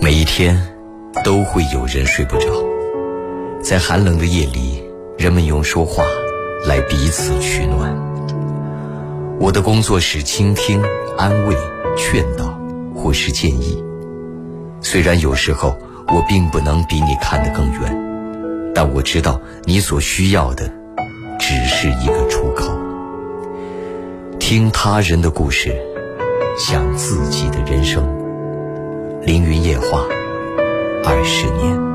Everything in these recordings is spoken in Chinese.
每一天都会有人睡不着，在寒冷的夜里，人们用说话来彼此取暖。我的工作是倾听、安慰、劝导，或是建议。虽然有时候我并不能比你看得更远，但我知道你所需要的只是一个出口。听他人的故事，想自己的人生。凌云夜话，二十年。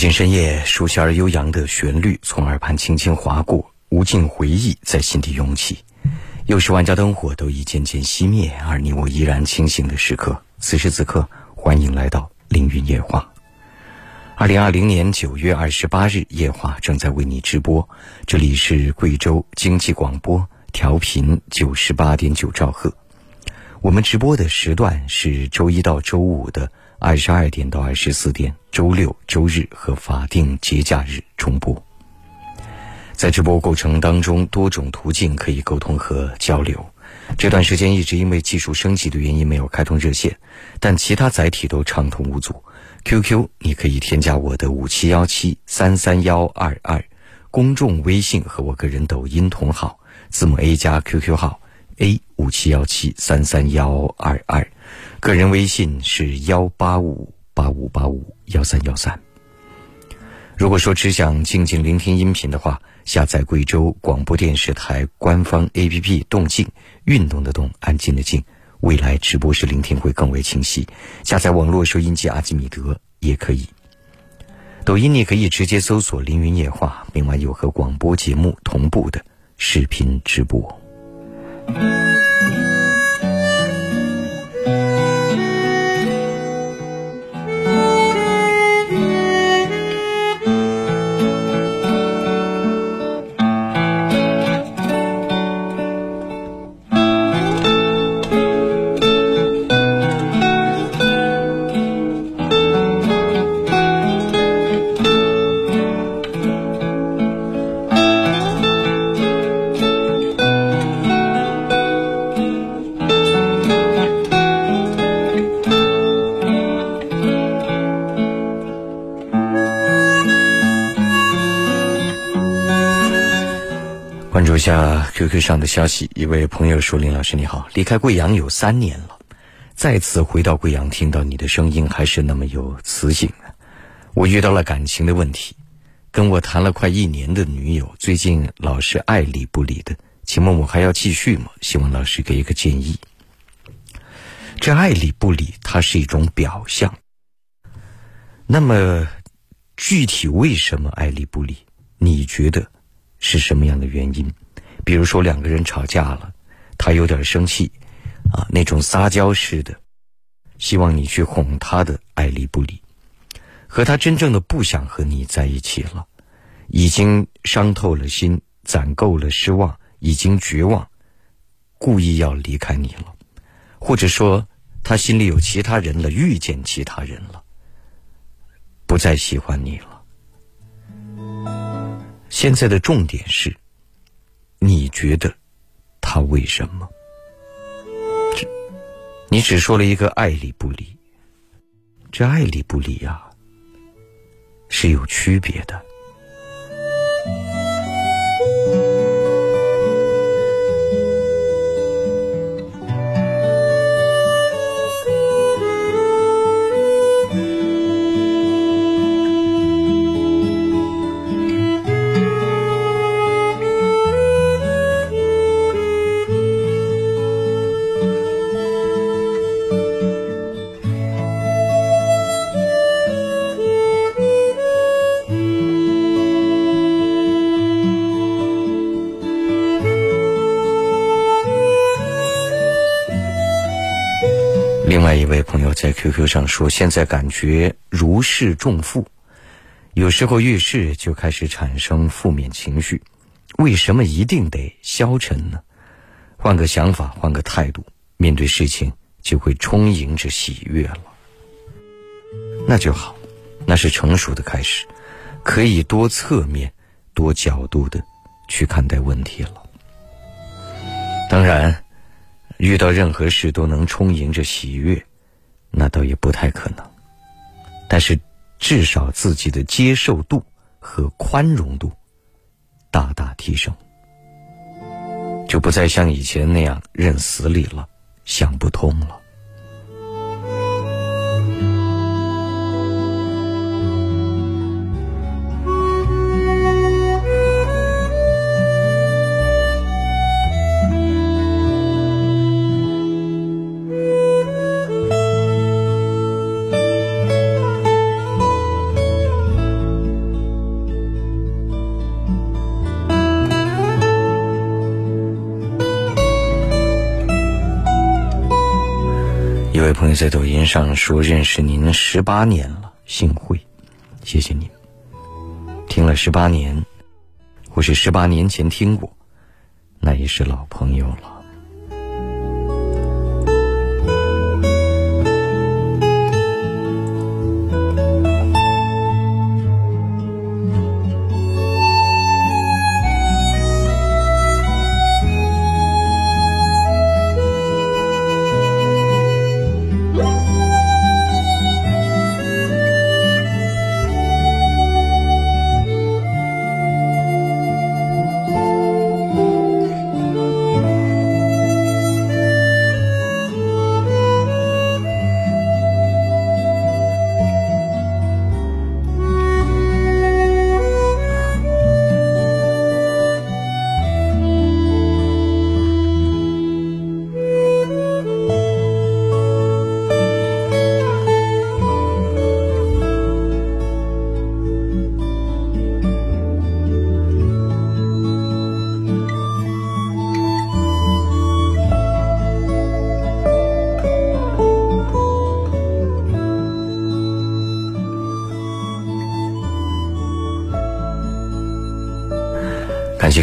寂静深夜，熟悉而悠扬的旋律从耳畔轻轻划过，无尽回忆在心底涌起。又是万家灯火都已渐渐熄灭，而你我依然清醒的时刻。此时此刻，欢迎来到凌云夜话。二零二零年九月二十八日，夜话正在为你直播。这里是贵州经济广播，调频九十八点九兆赫。我们直播的时段是周一到周五的。二十二点到二十四点，周六、周日和法定节假日重播。在直播过程当中，多种途径可以沟通和交流。这段时间一直因为技术升级的原因没有开通热线，但其他载体都畅通无阻。QQ 你可以添加我的五七幺七三三幺二二，公众微信和我个人抖音同号，字母 A 加 QQ 号 A 五七幺七三三幺二二。个人微信是幺八五八五八五幺三幺三。如果说只想静静聆听音频的话，下载贵州广播电视台官方 APP“ 动静”，运动的动，安静的静。未来直播时聆听会更为清晰。下载网络收音机阿基米德也可以。抖音你可以直接搜索“凌云夜话”，另外有和广播节目同步的视频直播。关注下 QQ 上的消息，一位朋友说：“林老师你好，离开贵阳有三年了，再次回到贵阳，听到你的声音还是那么有磁性。我遇到了感情的问题，跟我谈了快一年的女友，最近老是爱理不理的，请问我还要继续吗？希望老师给一个建议。这爱理不理，它是一种表象。那么具体为什么爱理不理？你觉得是什么样的原因？”比如说两个人吵架了，他有点生气，啊，那种撒娇似的，希望你去哄他的爱理不理，和他真正的不想和你在一起了，已经伤透了心，攒够了失望，已经绝望，故意要离开你了，或者说他心里有其他人了，遇见其他人了，不再喜欢你了。现在的重点是。你觉得他为什么？你只说了一个爱理不理，这爱理不理啊，是有区别的。友在 QQ 上说，现在感觉如释重负，有时候遇事就开始产生负面情绪，为什么一定得消沉呢？换个想法，换个态度，面对事情就会充盈着喜悦了。那就好，那是成熟的开始，可以多侧面、多角度的去看待问题了。当然。遇到任何事都能充盈着喜悦，那倒也不太可能。但是，至少自己的接受度和宽容度大大提升，就不再像以前那样认死理了，想不通了。这位朋友在抖音上说：“认识您十八年了，幸会，谢谢您。听了十八年，或是十八年前听过，那也是老朋友了。”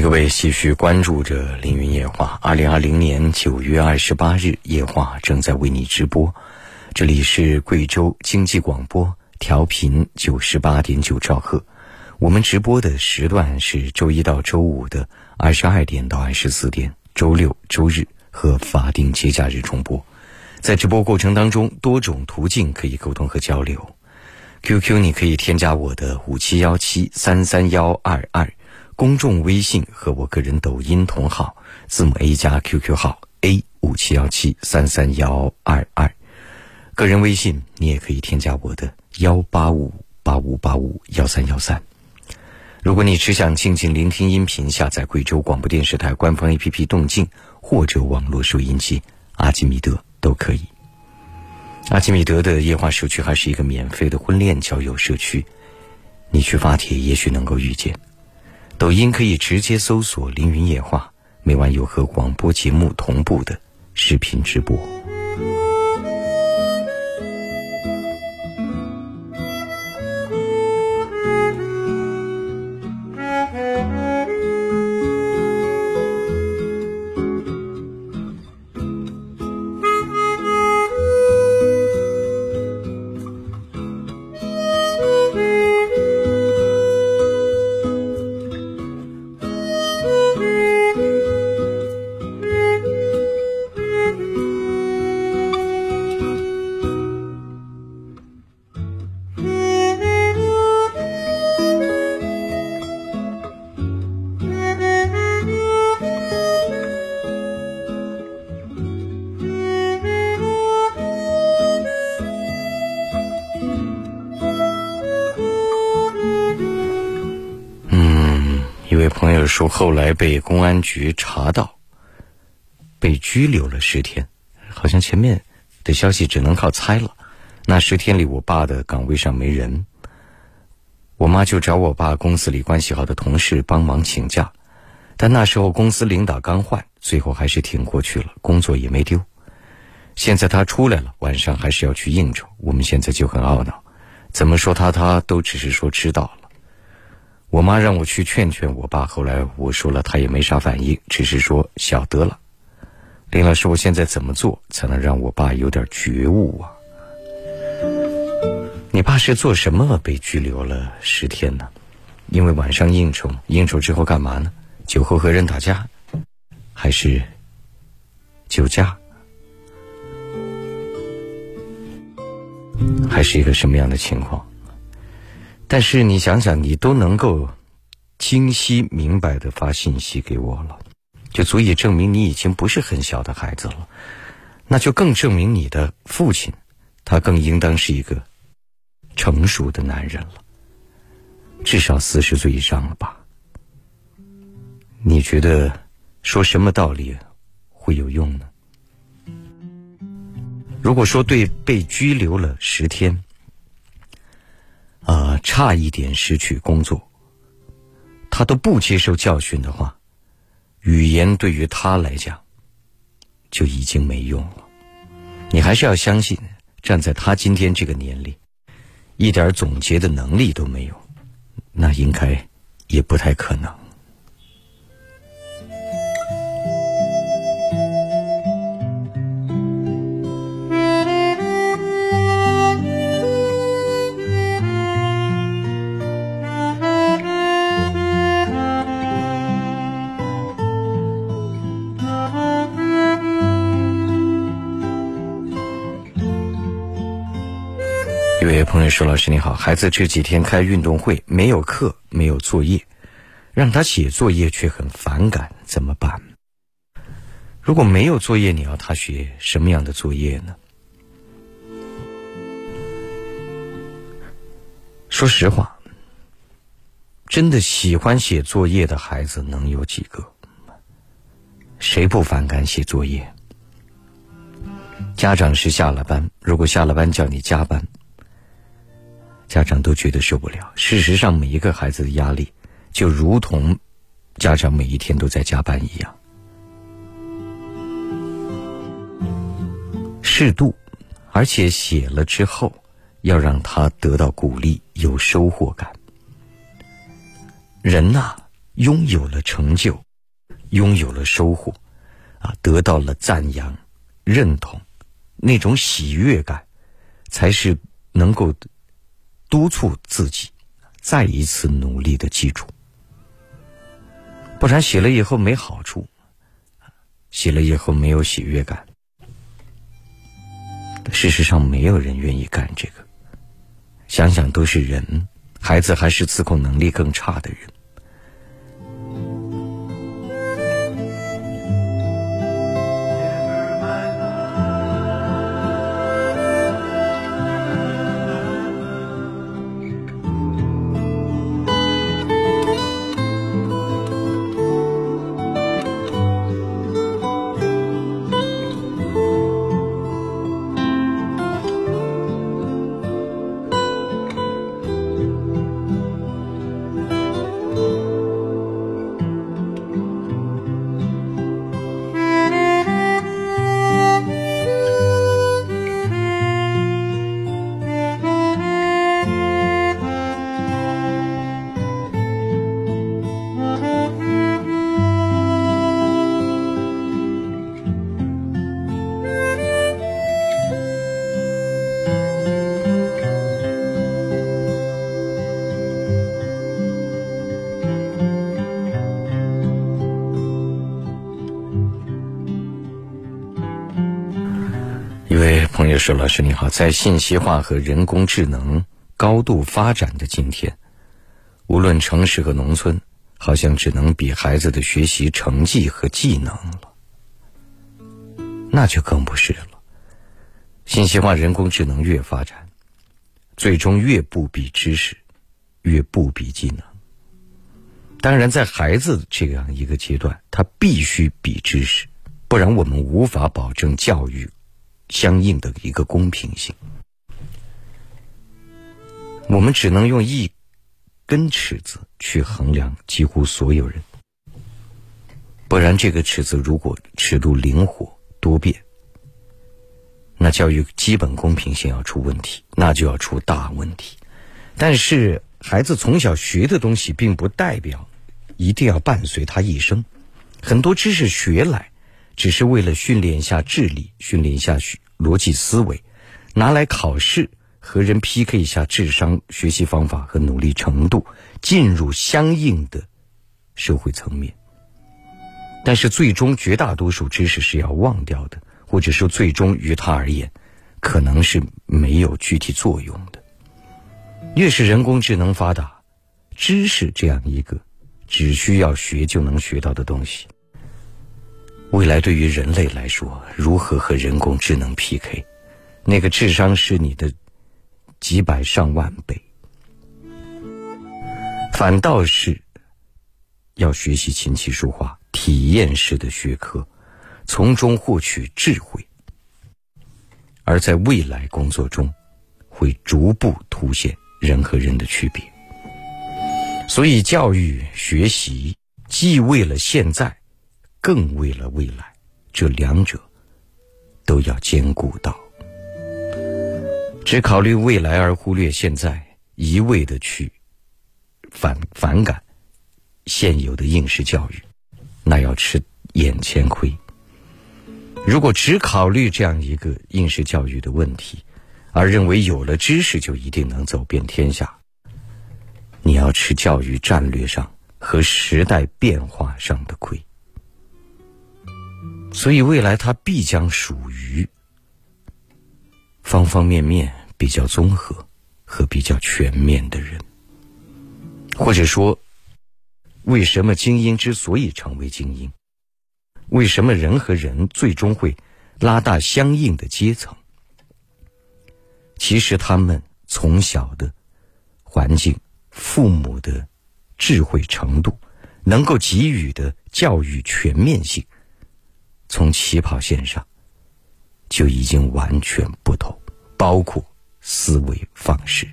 各位继续关注着《凌云夜话》。二零二零年九月二十八日，夜话正在为你直播。这里是贵州经济广播，调频九十八点九兆赫。我们直播的时段是周一到周五的二十二点到二十四点，周六、周日和法定节假日重播。在直播过程当中，多种途径可以沟通和交流。QQ 你可以添加我的五七幺七三三幺二二。公众微信和我个人抖音同号，字母 A 加 QQ 号 A 五七幺七三三幺二二，个人微信你也可以添加我的幺八五八五八五幺三幺三。如果你只想静静聆听音频，下载贵州广播电视台官方 APP 动静或者网络收音机阿基米德都可以。阿基米德的夜话社区还是一个免费的婚恋交友社区，你去发帖也许能够遇见。抖音可以直接搜索“凌云夜话”，每晚有和广播节目同步的视频直播。朋友说后来被公安局查到，被拘留了十天，好像前面的消息只能靠猜了。那十天里，我爸的岗位上没人，我妈就找我爸公司里关系好的同事帮忙请假，但那时候公司领导刚换，最后还是挺过去了，工作也没丢。现在他出来了，晚上还是要去应酬。我们现在就很懊恼，怎么说他他都只是说知道了。我妈让我去劝劝我爸，后来我说了，他也没啥反应，只是说晓得了。林老师，我现在怎么做才能让我爸有点觉悟啊？你爸是做什么被拘留了十天呢？因为晚上应酬，应酬之后干嘛呢？酒后和人打架，还是酒驾？还是一个什么样的情况？但是你想想，你都能够清晰明白的发信息给我了，就足以证明你已经不是很小的孩子了。那就更证明你的父亲，他更应当是一个成熟的男人了，至少四十岁以上了吧？你觉得说什么道理会有用呢？如果说对被拘留了十天，啊，差一点失去工作，他都不接受教训的话，语言对于他来讲就已经没用了。你还是要相信，站在他今天这个年龄，一点总结的能力都没有，那应该也不太可能。一位朋友说：“老师你好，孩子这几天开运动会，没有课，没有作业，让他写作业却很反感，怎么办？如果没有作业，你要他写什么样的作业呢？说实话，真的喜欢写作业的孩子能有几个？谁不反感写作业？家长是下了班，如果下了班叫你加班。”家长都觉得受不了。事实上，每一个孩子的压力，就如同家长每一天都在加班一样。适度，而且写了之后，要让他得到鼓励，有收获感。人呐，拥有了成就，拥有了收获，啊，得到了赞扬、认同，那种喜悦感，才是能够。督促自己再一次努力的记住，不然写了以后没好处，写了以后没有喜悦感。事实上，没有人愿意干这个。想想都是人，孩子还是自控能力更差的人。周老师你好，在信息化和人工智能高度发展的今天，无论城市和农村，好像只能比孩子的学习成绩和技能了。那就更不是了。信息化、人工智能越发展，最终越不比知识，越不比技能。当然，在孩子这样一个阶段，他必须比知识，不然我们无法保证教育。相应的一个公平性，我们只能用一根尺子去衡量几乎所有人，不然这个尺子如果尺度灵活多变，那教育基本公平性要出问题，那就要出大问题。但是孩子从小学的东西，并不代表一定要伴随他一生。很多知识学来，只是为了训练一下智力，训练一下逻辑思维，拿来考试和人 PK 一下智商、学习方法和努力程度，进入相应的社会层面。但是最终绝大多数知识是要忘掉的。或者说，最终于他而言，可能是没有具体作用的。越是人工智能发达，知识这样一个只需要学就能学到的东西，未来对于人类来说，如何和人工智能 PK？那个智商是你的几百上万倍，反倒是要学习琴棋书画体验式的学科。从中获取智慧，而在未来工作中，会逐步凸显人和人的区别。所以，教育学习既为了现在，更为了未来，这两者都要兼顾到。只考虑未来而忽略现在，一味的去反反感现有的应试教育，那要吃眼前亏。如果只考虑这样一个应试教育的问题，而认为有了知识就一定能走遍天下，你要吃教育战略上和时代变化上的亏。所以未来他必将属于方方面面比较综合和比较全面的人，或者说，为什么精英之所以成为精英？为什么人和人最终会拉大相应的阶层？其实他们从小的环境、父母的智慧程度、能够给予的教育全面性，从起跑线上就已经完全不同，包括思维方式。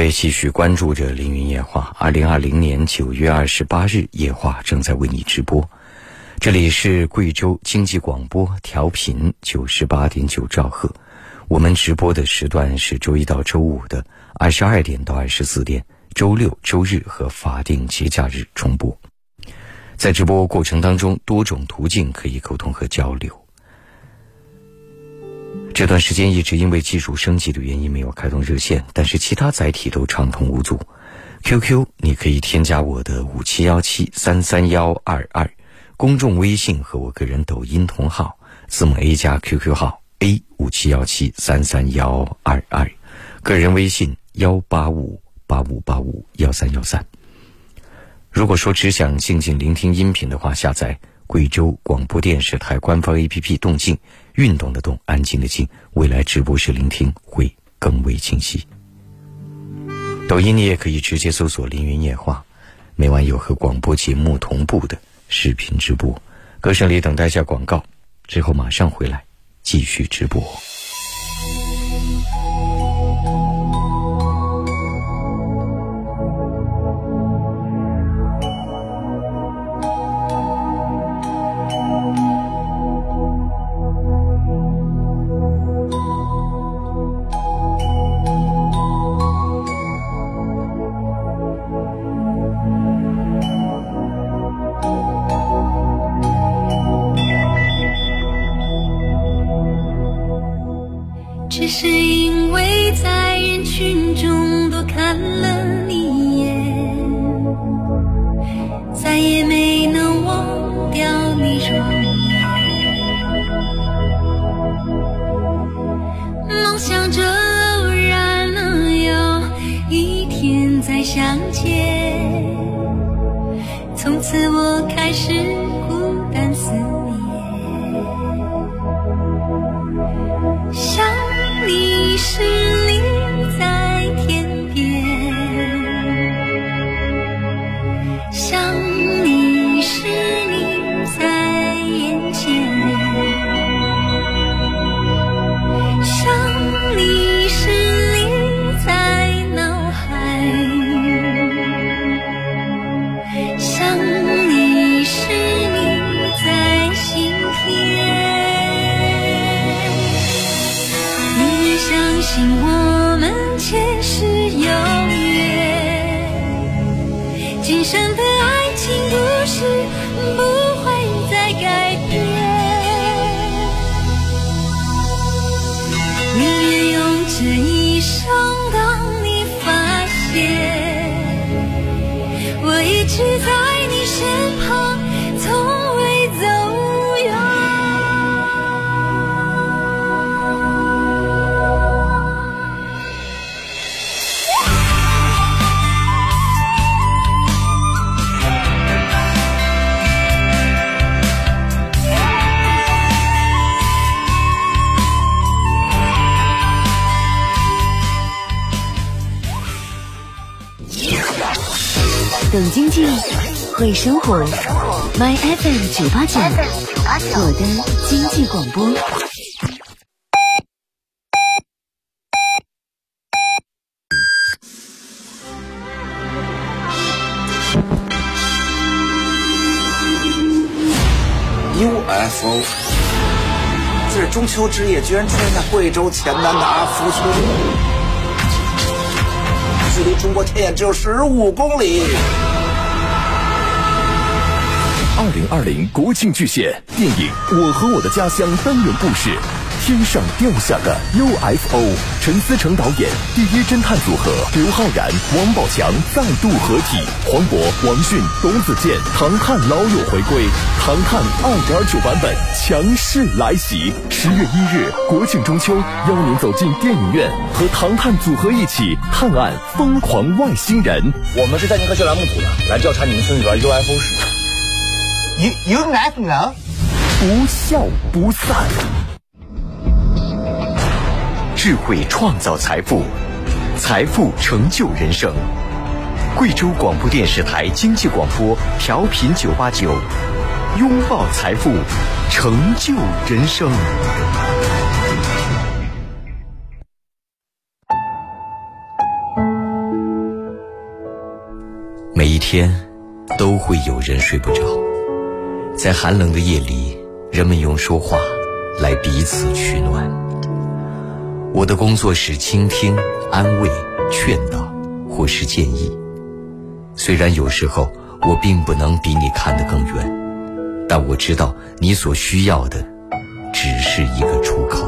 位继续关注着凌云夜话。二零二零年九月二十八日，夜话正在为你直播。这里是贵州经济广播，调频九十八点九兆赫。我们直播的时段是周一到周五的二十二点到二十四点，周六、周日和法定节假日重播。在直播过程当中，多种途径可以沟通和交流。这段时间一直因为技术升级的原因没有开通热线，但是其他载体都畅通无阻。QQ 你可以添加我的五七幺七三三幺二二，公众微信和我个人抖音同号，字母 A 加 QQ 号 A 五七幺七三三幺二二，个人微信幺八五八五八五幺三幺三。如果说只想静静聆听音频的话，下载贵州广播电视台官方 APP“ 动静”。运动的动，安静的静，未来直播时聆听会更为清晰。抖音你也可以直接搜索“凌云夜话”，每晚有和广播节目同步的视频直播。歌声里等待下广告，之后马上回来继续直播。九八九，我的经济广播。UFO，这中秋之夜居然出现在贵州黔南的阿福村，距离中国天眼只有十五公里。二零二零国庆巨献电影《我和我的家乡》单元故事，天上掉下个 UFO，陈思诚导演，第一侦探组合刘昊然、王宝强再度合体，黄渤、王迅、董子健，唐探老友回归，唐探二点九版本强势来袭。十月一日国庆中秋，邀您走进电影院，和唐探组合一起探案疯狂外星人。我们是在银河系栏目组的，来调查你们村里边 UFO 事件。U UFO？不笑不散。智慧创造财富，财富成就人生。贵州广播电视台经济广播调频九八九，拥抱财富，成就人生。每一天都会有人睡不着，在寒冷的夜里，人们用说话来彼此取暖。我的工作是倾听、安慰、劝导，或是建议。虽然有时候我并不能比你看得更远，但我知道你所需要的只是一个出口。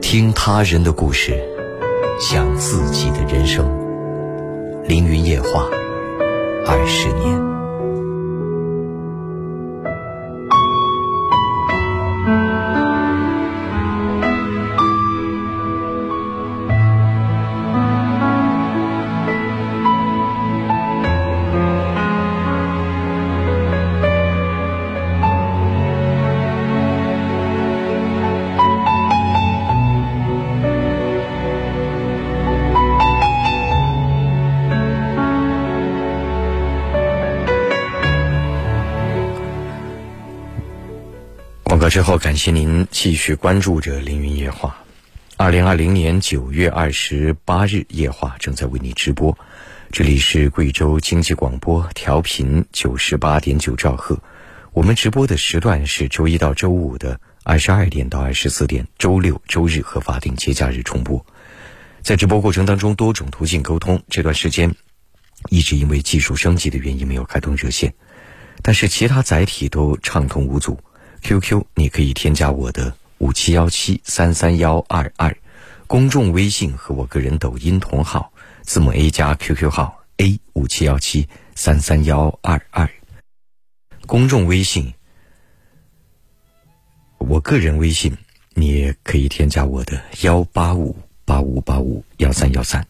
听他人的故事，想自己的人生。凌云夜话，二十年。最后，感谢您继续关注着《凌云夜话》。二零二零年九月二十八日，夜话正在为你直播。这里是贵州经济广播，调频九十八点九兆赫。我们直播的时段是周一到周五的二十二点到二十四点，周六、周日和法定节假日重播。在直播过程当中，多种途径沟通。这段时间一直因为技术升级的原因没有开通热线，但是其他载体都畅通无阻。QQ 你可以添加我的五七幺七三三幺二二，公众微信和我个人抖音同号，字母 A 加 QQ 号 A 五七幺七三三幺二二。公众微信，我个人微信你也可以添加我的幺八五八五八五幺三幺三。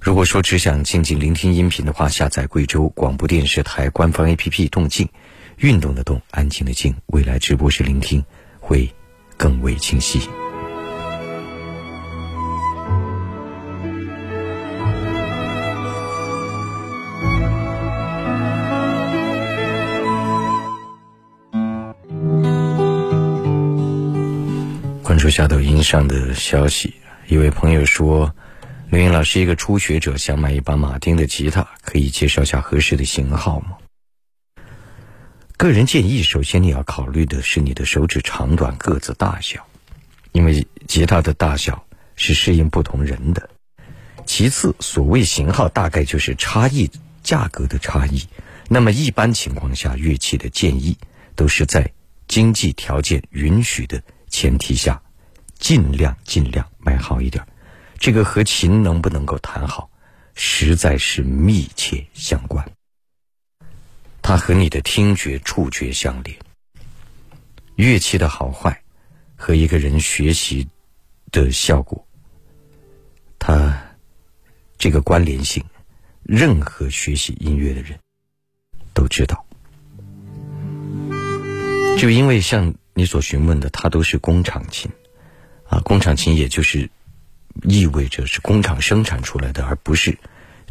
如果说只想静静聆听音频的话，下载贵州广播电视台官方 APP“ 动静”，运动的动，安静的静，未来直播时聆听会更为清晰。关注下抖音上的消息，一位朋友说。刘云老师，一个初学者想买一把马丁的吉他，可以介绍下合适的型号吗？个人建议，首先你要考虑的是你的手指长短、个子大小，因为吉他的大小是适应不同人的。其次，所谓型号，大概就是差异价格的差异。那么一般情况下，乐器的建议都是在经济条件允许的前提下，尽量尽量买好一点。这个和琴能不能够弹好，实在是密切相关。它和你的听觉、触觉相连。乐器的好坏和一个人学习的效果，它这个关联性，任何学习音乐的人都知道。就因为像你所询问的，它都是工厂琴啊，工厂琴也就是。意味着是工厂生产出来的，而不是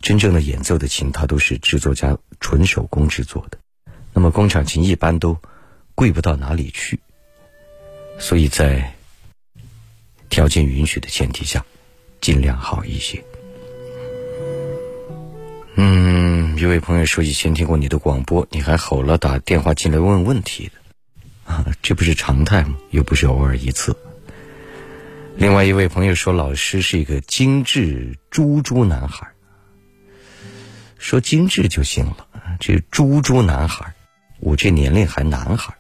真正的演奏的琴，它都是制作家纯手工制作的。那么工厂琴一般都贵不到哪里去，所以在条件允许的前提下，尽量好一些。嗯，一位朋友说以前听过你的广播，你还吼了打电话进来问问题的，啊，这不是常态吗？又不是偶尔一次。另外一位朋友说：“老师是一个精致猪猪男孩。”说精致就行了，这猪猪男孩，我这年龄还男孩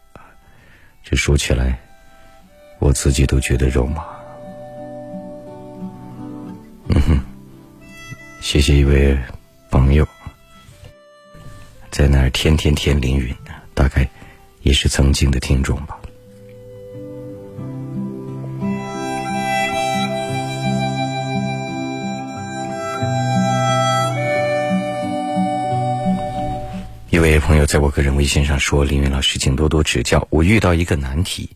这说起来，我自己都觉得肉麻。嗯哼，谢谢一位朋友，在那儿天天天凌云，大概也是曾经的听众吧。一位朋友在我个人微信上说：“林云老师，请多多指教。我遇到一个难题，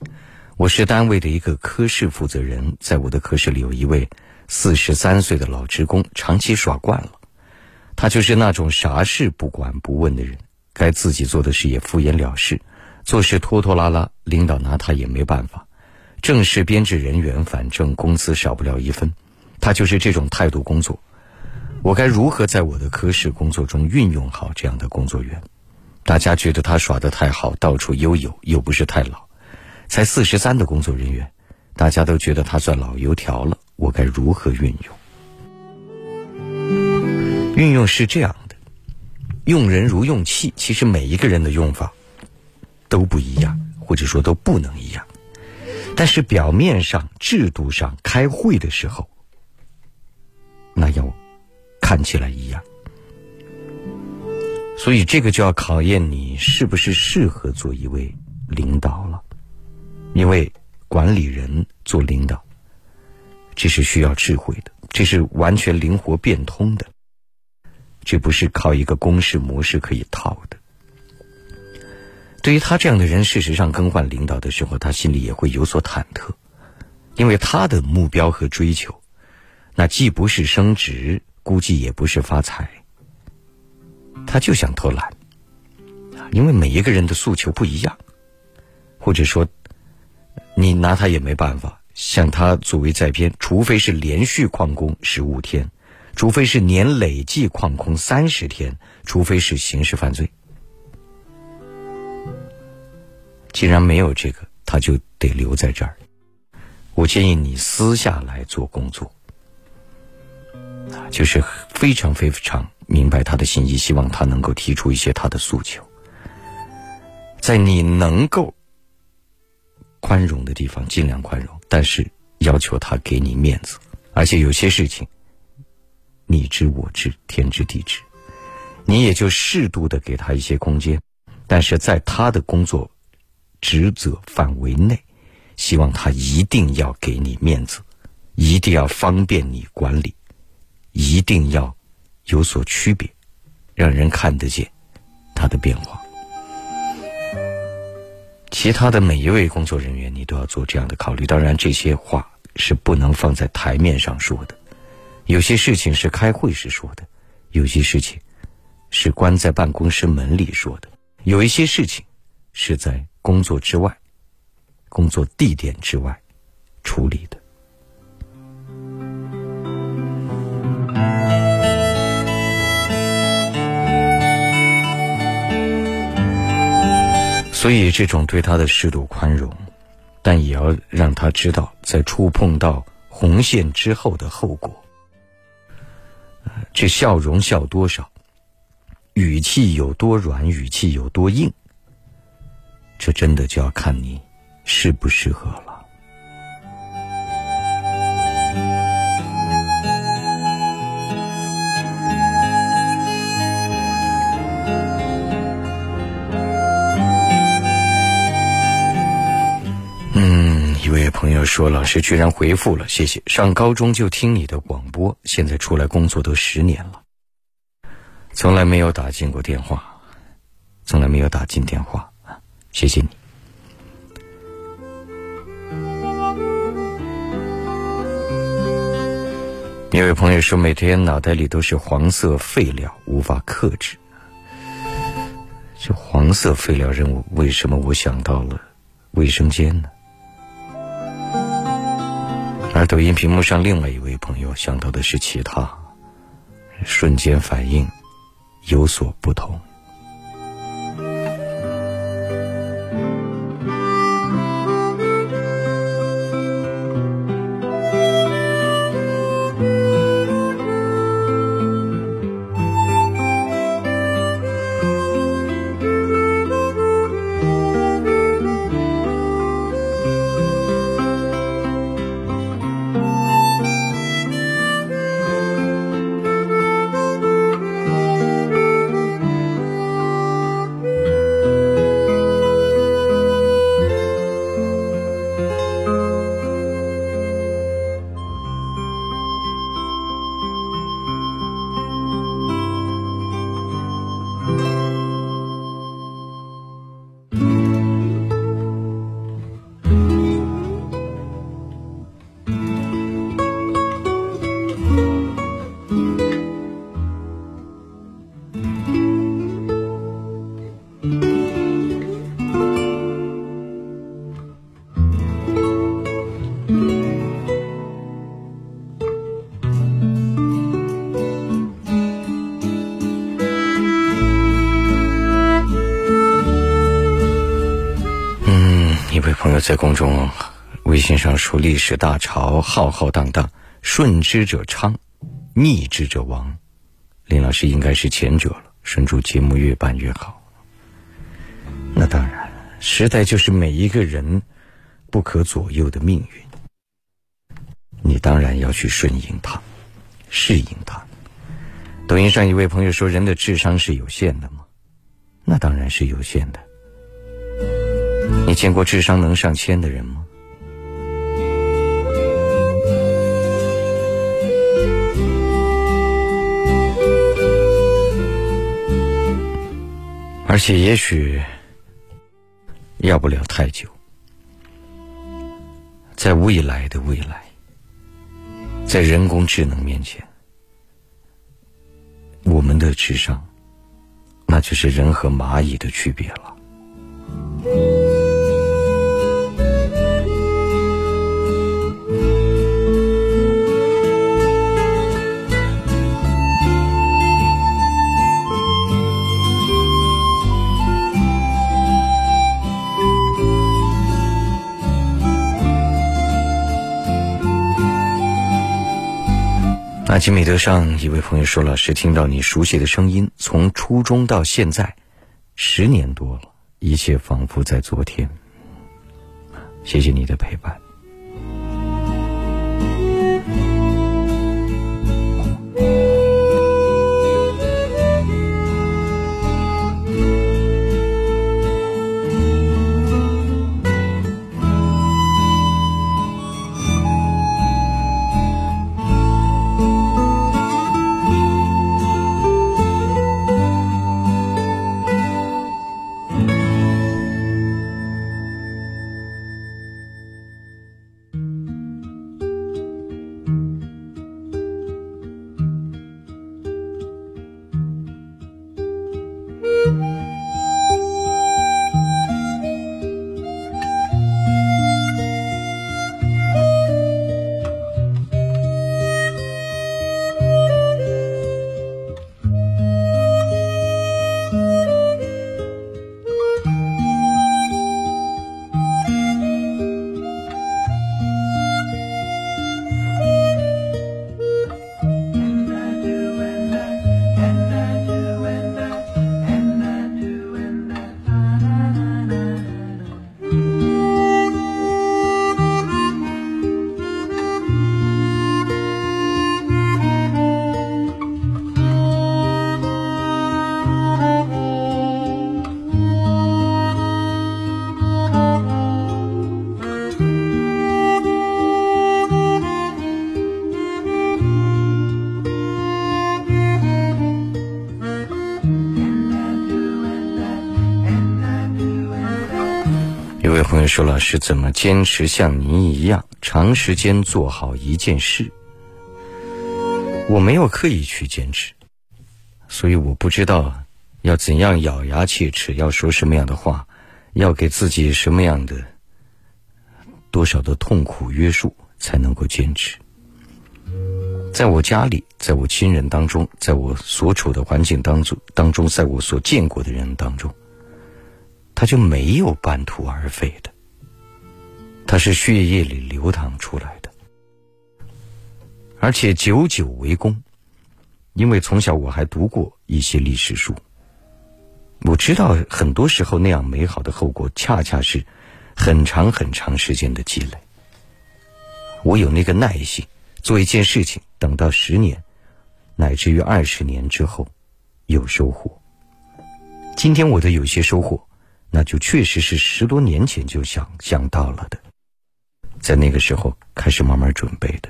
我是单位的一个科室负责人，在我的科室里有一位四十三岁的老职工，长期耍惯了。他就是那种啥事不管不问的人，该自己做的事也敷衍了事，做事拖拖拉拉，领导拿他也没办法。正式编制人员，反正工资少不了一分，他就是这种态度工作。”我该如何在我的科室工作中运用好这样的工作员？大家觉得他耍得太好，到处悠悠，又不是太老，才四十三的工作人员，大家都觉得他算老油条了。我该如何运用？运用是这样的：用人如用器，其实每一个人的用法都不一样，或者说都不能一样。但是表面上、制度上，开会的时候，那要。看起来一样，所以这个就要考验你是不是适合做一位领导了。因为管理人做领导，这是需要智慧的，这是完全灵活变通的，这不是靠一个公式模式可以套的。对于他这样的人，事实上更换领导的时候，他心里也会有所忐忑，因为他的目标和追求，那既不是升职。估计也不是发财，他就想偷懒，因为每一个人的诉求不一样，或者说，你拿他也没办法。像他作为在编，除非是连续旷工十五天，除非是年累计旷工三十天，除非是刑事犯罪。既然没有这个，他就得留在这儿。我建议你私下来做工作。就是非常非常明白他的心意，希望他能够提出一些他的诉求，在你能够宽容的地方尽量宽容，但是要求他给你面子，而且有些事情你知我知天知地知，你也就适度的给他一些空间，但是在他的工作职责范围内，希望他一定要给你面子，一定要方便你管理。一定要有所区别，让人看得见它的变化。其他的每一位工作人员，你都要做这样的考虑。当然，这些话是不能放在台面上说的。有些事情是开会时说的，有些事情是关在办公室门里说的，有一些事情是在工作之外、工作地点之外处理的。所以，这种对他的适度宽容，但也要让他知道，在触碰到红线之后的后果。这笑容笑多少，语气有多软，语气有多硬，这真的就要看你适不适合了。朋友说：“老师居然回复了，谢谢。上高中就听你的广播，现在出来工作都十年了，从来没有打进过电话，从来没有打进电话，谢谢你。”一位朋友说：“每天脑袋里都是黄色废料，无法克制。”这黄色废料任务，为什么我想到了卫生间呢？而抖音屏幕上另外一位朋友想到的是其他，瞬间反应有所不同。在公众微信上说：“历史大潮浩浩荡荡，顺之者昌，逆之者亡。”林老师应该是前者了。顺祝节目越办越好。那当然，时代就是每一个人不可左右的命运。你当然要去顺应它，适应它。抖音上一位朋友说：“人的智商是有限的吗？”那当然是有限的。你见过智商能上千的人吗？而且也许要不了太久，在未来的未来，在人工智能面前，我们的智商，那就是人和蚂蚁的区别了。阿基米德上一位朋友说：“老师，听到你熟悉的声音，从初中到现在，十年多了，一切仿佛在昨天。谢谢你的陪伴。”位朋友说：“老师怎么坚持像您一样长时间做好一件事？”我没有刻意去坚持，所以我不知道要怎样咬牙切齿，要说什么样的话，要给自己什么样的多少的痛苦约束才能够坚持。在我家里，在我亲人当中，在我所处的环境当中当中，在我所见过的人当中，他就没有半途而废的，它是血液里流淌出来的。而且久久为功，因为从小我还读过一些历史书，我知道很多时候那样美好的后果，恰恰是很长很长时间的积累。我有那个耐性，做一件事情，等到十年，乃至于二十年之后，有收获。今天我的有些收获，那就确实是十多年前就想想到了的，在那个时候开始慢慢准备的。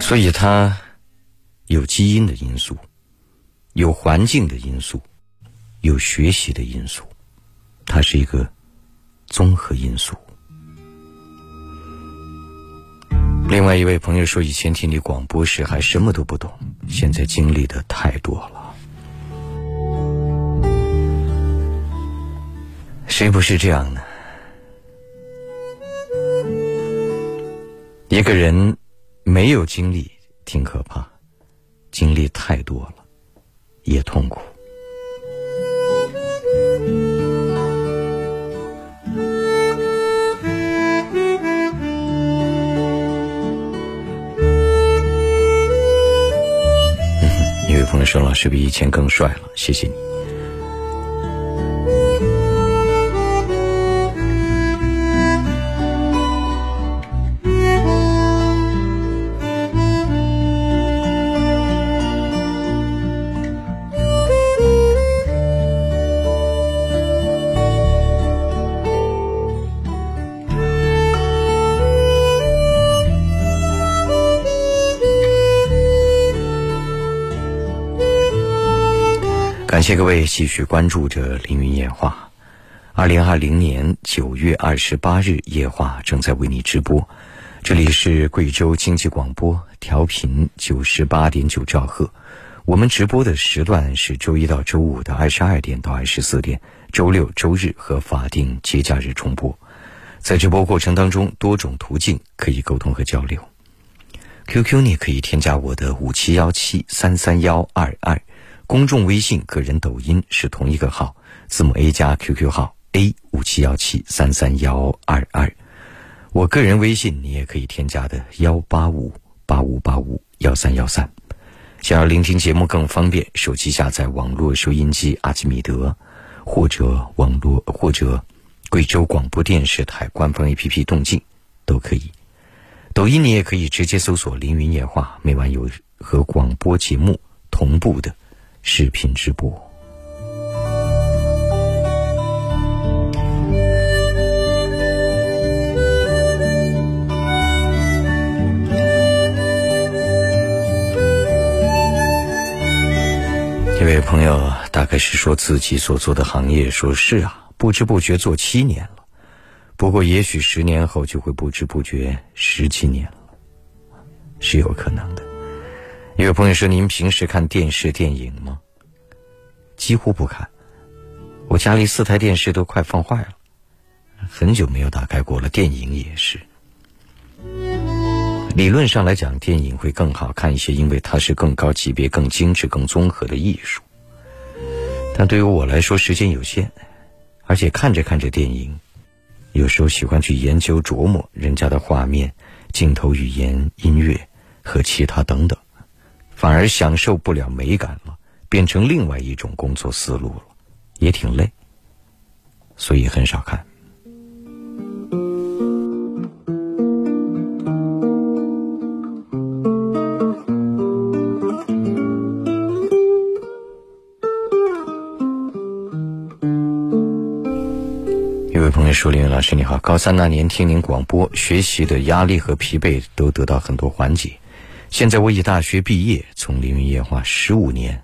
所以，它有基因的因素，有环境的因素，有学习的因素，它是一个综合因素。另外一位朋友说，以前听你广播时还什么都不懂，现在经历的太多了。谁不是这样呢？一个人。没有经历挺可怕，经历太多了也痛苦。一位朋友说：“老师比以前更帅了，谢谢你。”感谢各位继续关注着凌云夜话。二零二零年九月二十八日，夜话正在为你直播。这里是贵州经济广播，调频九十八点九兆赫。我们直播的时段是周一到周五的二十二点到二十四点，周六、周日和法定节假日重播。在直播过程当中，多种途径可以沟通和交流。QQ 你可以添加我的五七幺七三三幺二二。公众微信、个人抖音是同一个号，字母 A 加 QQ 号 A 五七幺七三三幺二二。我个人微信你也可以添加的幺八五八五八五幺三幺三。想要聆听节目更方便，手机下载网络收音机阿基米德，或者网络或者贵州广播电视台官方 APP 动静都可以。抖音你也可以直接搜索“凌云夜话”，每晚有和广播节目同步的。视频直播。这位朋友大概是说自己所做的行业，说是啊，不知不觉做七年了。不过也许十年后就会不知不觉十七年了，是有可能的。一位朋友说：“您平时看电视电影吗？”几乎不看。我家里四台电视都快放坏了，很久没有打开过了。电影也是。理论上来讲，电影会更好看一些，因为它是更高级别、更精致、更综合的艺术。但对于我来说，时间有限，而且看着看着电影，有时候喜欢去研究琢磨人家的画面、镜头语言、音乐和其他等等。反而享受不了美感了，变成另外一种工作思路了，也挺累，所以很少看。一位朋友说：“林云老师你好，高三那年听您广播，学习的压力和疲惫都得到很多缓解。”现在我已大学毕业，从凌云夜话十五年，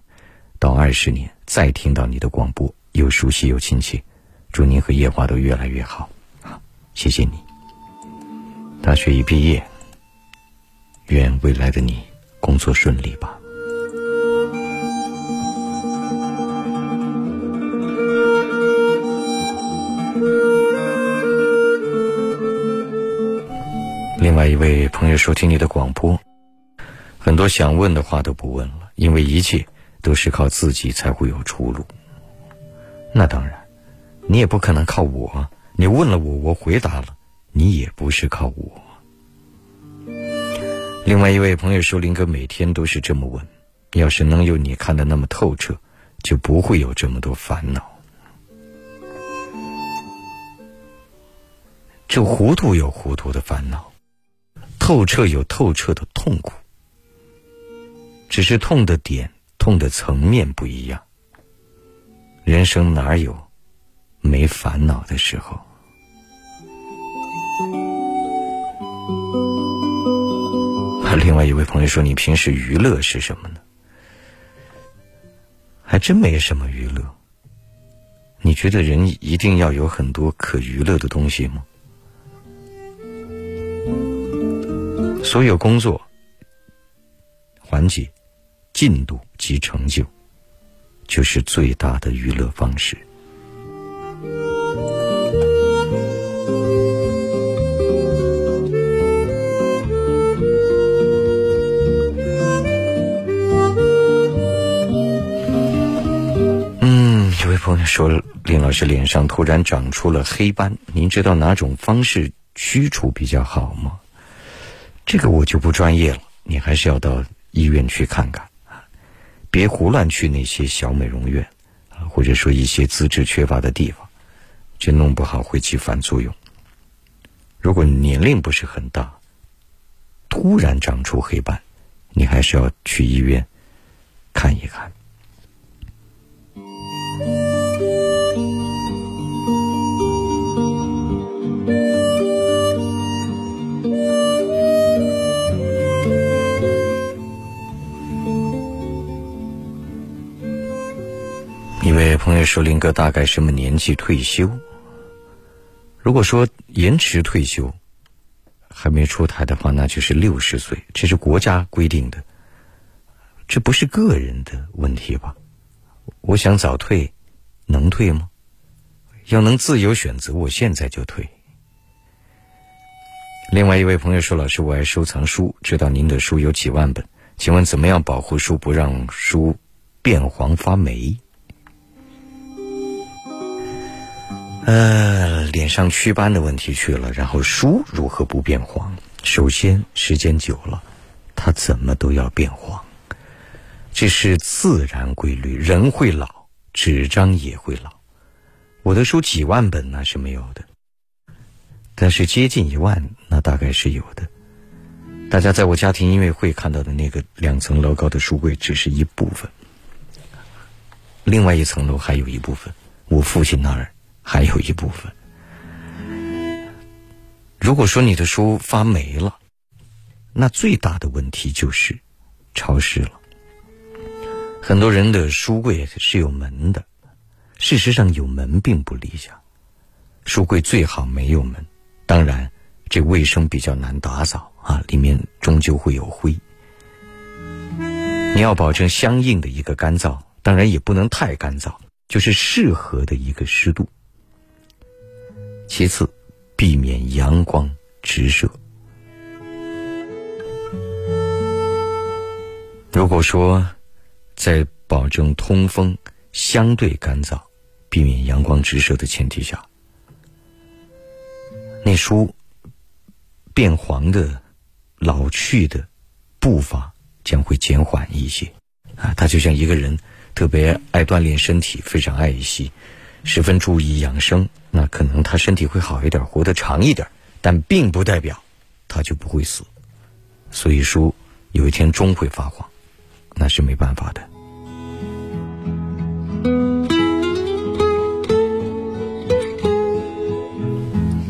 到二十年再听到你的广播，又熟悉又亲切。祝您和夜话都越来越好，好，谢谢你。大学一毕业，愿未来的你工作顺利吧。另外一位朋友收听你的广播，很多想问的话都不问了，因为一切都是靠自己才会有出路。那当然，你也不可能靠我。你问了我，我回答了，你也不是靠我。另外一位朋友说：“林哥每天都是这么问，要是能有你看的那么透彻，就不会有这么多烦恼。这糊涂有糊涂的烦恼。”透彻有透彻的痛苦，只是痛的点、痛的层面不一样。人生哪有没烦恼的时候？另外一位朋友说：“你平时娱乐是什么呢？”还真没什么娱乐。你觉得人一定要有很多可娱乐的东西吗？所有工作、环节、进度及成就，就是最大的娱乐方式。嗯，有位朋友说，林老师脸上突然长出了黑斑，您知道哪种方式驱除比较好吗？这个我就不专业了，你还是要到医院去看看，别胡乱去那些小美容院啊，或者说一些资质缺乏的地方，这弄不好会起反作用。如果年龄不是很大，突然长出黑斑，你还是要去医院看一看。一位朋友说：“林哥大概什么年纪退休？如果说延迟退休，还没出台的话，那就是六十岁，这是国家规定的，这不是个人的问题吧？我想早退，能退吗？要能自由选择，我现在就退。”另外一位朋友说：“老师，我爱收藏书，知道您的书有几万本，请问怎么样保护书不让书变黄发霉？”呃，脸上祛斑的问题去了，然后书如何不变黄？首先，时间久了，它怎么都要变黄，这是自然规律。人会老，纸张也会老。我的书几万本那是没有的，但是接近一万那大概是有的。大家在我家庭音乐会看到的那个两层楼高的书柜只是一部分，另外一层楼还有一部分，我父亲那儿。还有一部分，如果说你的书发霉了，那最大的问题就是潮湿了。很多人的书柜是有门的，事实上有门并不理想，书柜最好没有门。当然，这卫生比较难打扫啊，里面终究会有灰。你要保证相应的一个干燥，当然也不能太干燥，就是适合的一个湿度。其次，避免阳光直射。如果说在保证通风、相对干燥、避免阳光直射的前提下，那书变黄的、老去的步伐将会减缓一些。啊，他就像一个人特别爱锻炼身体，非常爱惜。十分注意养生，那可能他身体会好一点，活得长一点，但并不代表他就不会死。所以说，有一天终会发黄，那是没办法的。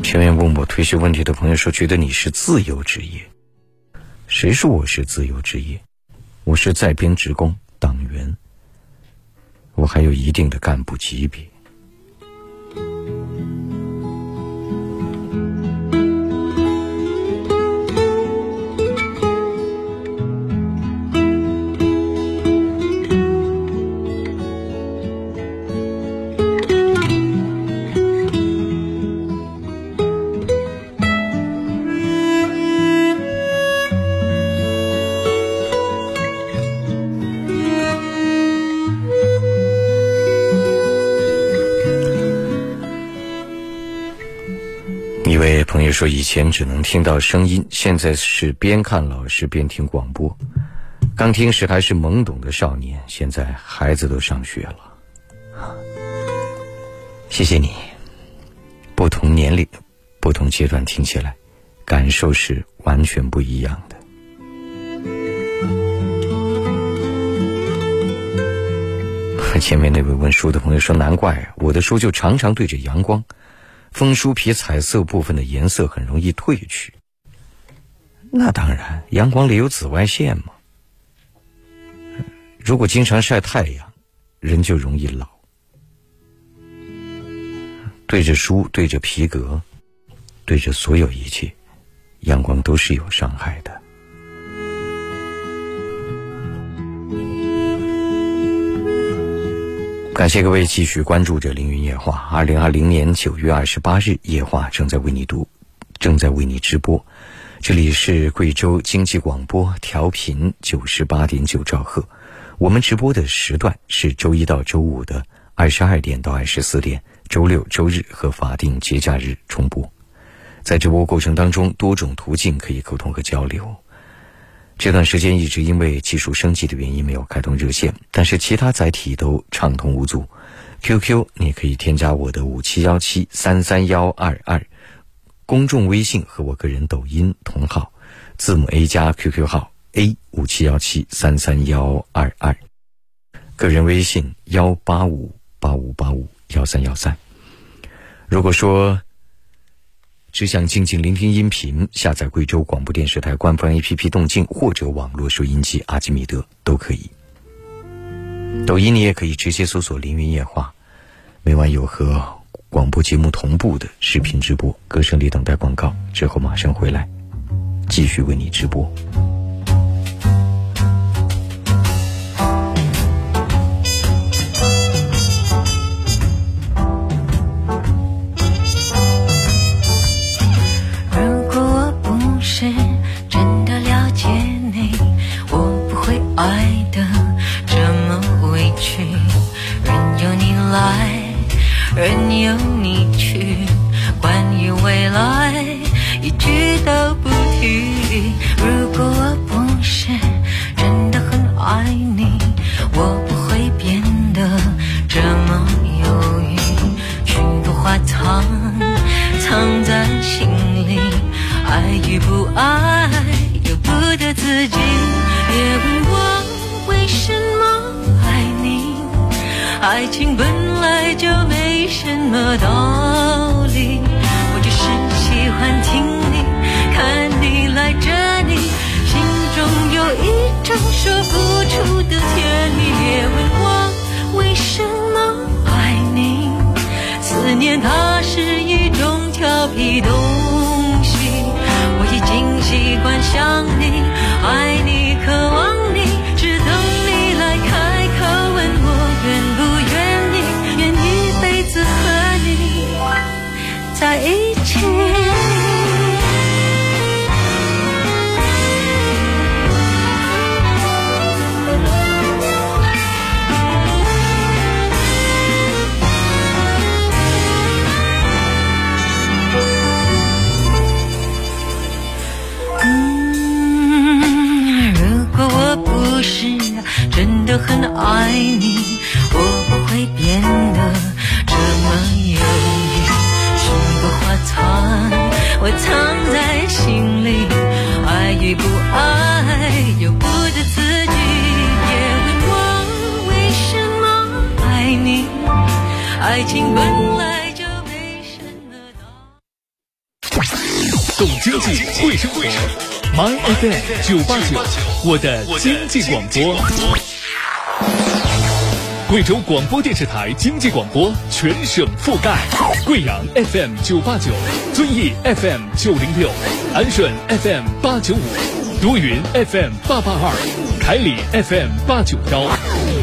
前面问我退休问题的朋友说，觉得你是自由职业，谁说我是自由职业？我是在编职工党员。我还有一定的干部级别。说，以前只能听到声音，现在是边看老师边听广播。刚听时还是懵懂的少年，现在孩子都上学了。谢谢你。不同年龄、不同阶段听起来，感受是完全不一样的。前面那位问书的朋友说：“难怪我的书就常常对着阳光。”风书皮彩色部分的颜色很容易褪去。那当然，阳光里有紫外线嘛。如果经常晒太阳，人就容易老。对着书，对着皮革，对着所有一切，阳光都是有伤害的。感谢各位继续关注着《凌云夜话》。二零二零年九月二十八日，夜话正在为你读，正在为你直播。这里是贵州经济广播，调频九十八点九兆赫。我们直播的时段是周一到周五的二十二点到二十四点，周六、周日和法定节假日重播。在直播过程当中，多种途径可以沟通和交流。这段时间一直因为技术升级的原因没有开通热线，但是其他载体都畅通无阻。QQ 你可以添加我的五七幺七三三幺二二，公众微信和我个人抖音同号，字母 A 加 QQ 号 A 五七幺七三三幺二二，个人微信幺八五八五八五幺三幺三。如果说。只想静静聆听音频，下载贵州广播电视台官方 APP 动静或者网络收音机阿基米德都可以。抖音你也可以直接搜索“凌云夜话”，每晚有和广播节目同步的视频直播。歌声里等待广告之后马上回来，继续为你直播。爱由不得自己。别问我为什么爱你，爱情本来就没。什么道理？我只是喜欢听你，看你赖着你，心中有一种说不出的甜蜜。别问我为什么爱你，思念它是一种调皮你，的很爱你，我不会变得这么犹豫。藏，我藏在心里，爱与不爱由不得自己。别问我为什么爱你，爱情本来就没什么道。懂经济，会生活，My FM 九八九，我的经济广播。贵州广播电视台经济广播全省覆盖，贵阳 FM 九八九，遵义 FM 九零六，安顺 FM 八九五，多云 FM 八八二，凯里 FM 八九幺，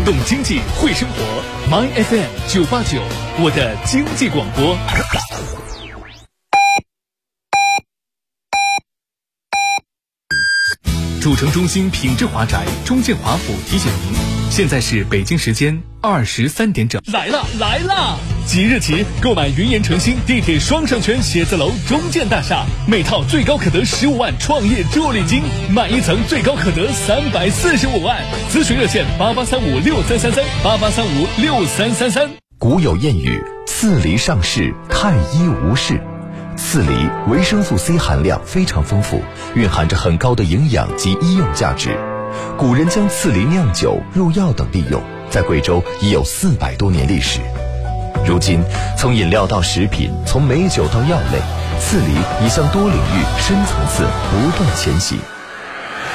懂经济会生活，My FM 九八九，我的经济广播。主城中心品质华宅中建华府提醒您，现在是北京时间二十三点整。来了来了！即日起购买云岩城新地铁双商圈写字楼中建大厦，每套最高可得十五万创业助力金，买一层最高可得三百四十五万。咨询热线八八三五六三三三八八三五六三三三。古有谚语：“刺梨上市，太医无事。”刺梨维生素 C 含量非常丰富，蕴含着很高的营养及医用价值。古人将刺梨酿酒、入药等利用，在贵州已有四百多年历史。如今，从饮料到食品，从美酒到药类，刺梨已向多领域、深层次不断前行。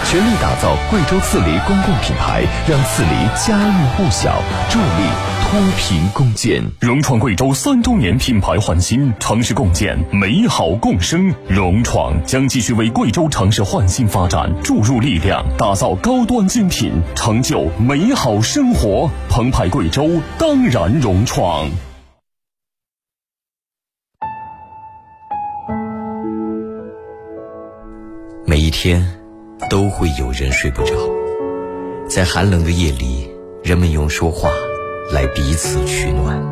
全力打造贵州刺梨公共品牌，让刺梨家喻户晓，助力脱贫攻坚。融创贵州三周年品牌焕新，城市共建，美好共生。融创将继续为贵州城市焕新发展注入力量，打造高端精品，成就美好生活。澎湃贵州，当然融创。每一天，都会有人睡不着。在寒冷的夜里，人们用说话来彼此取暖。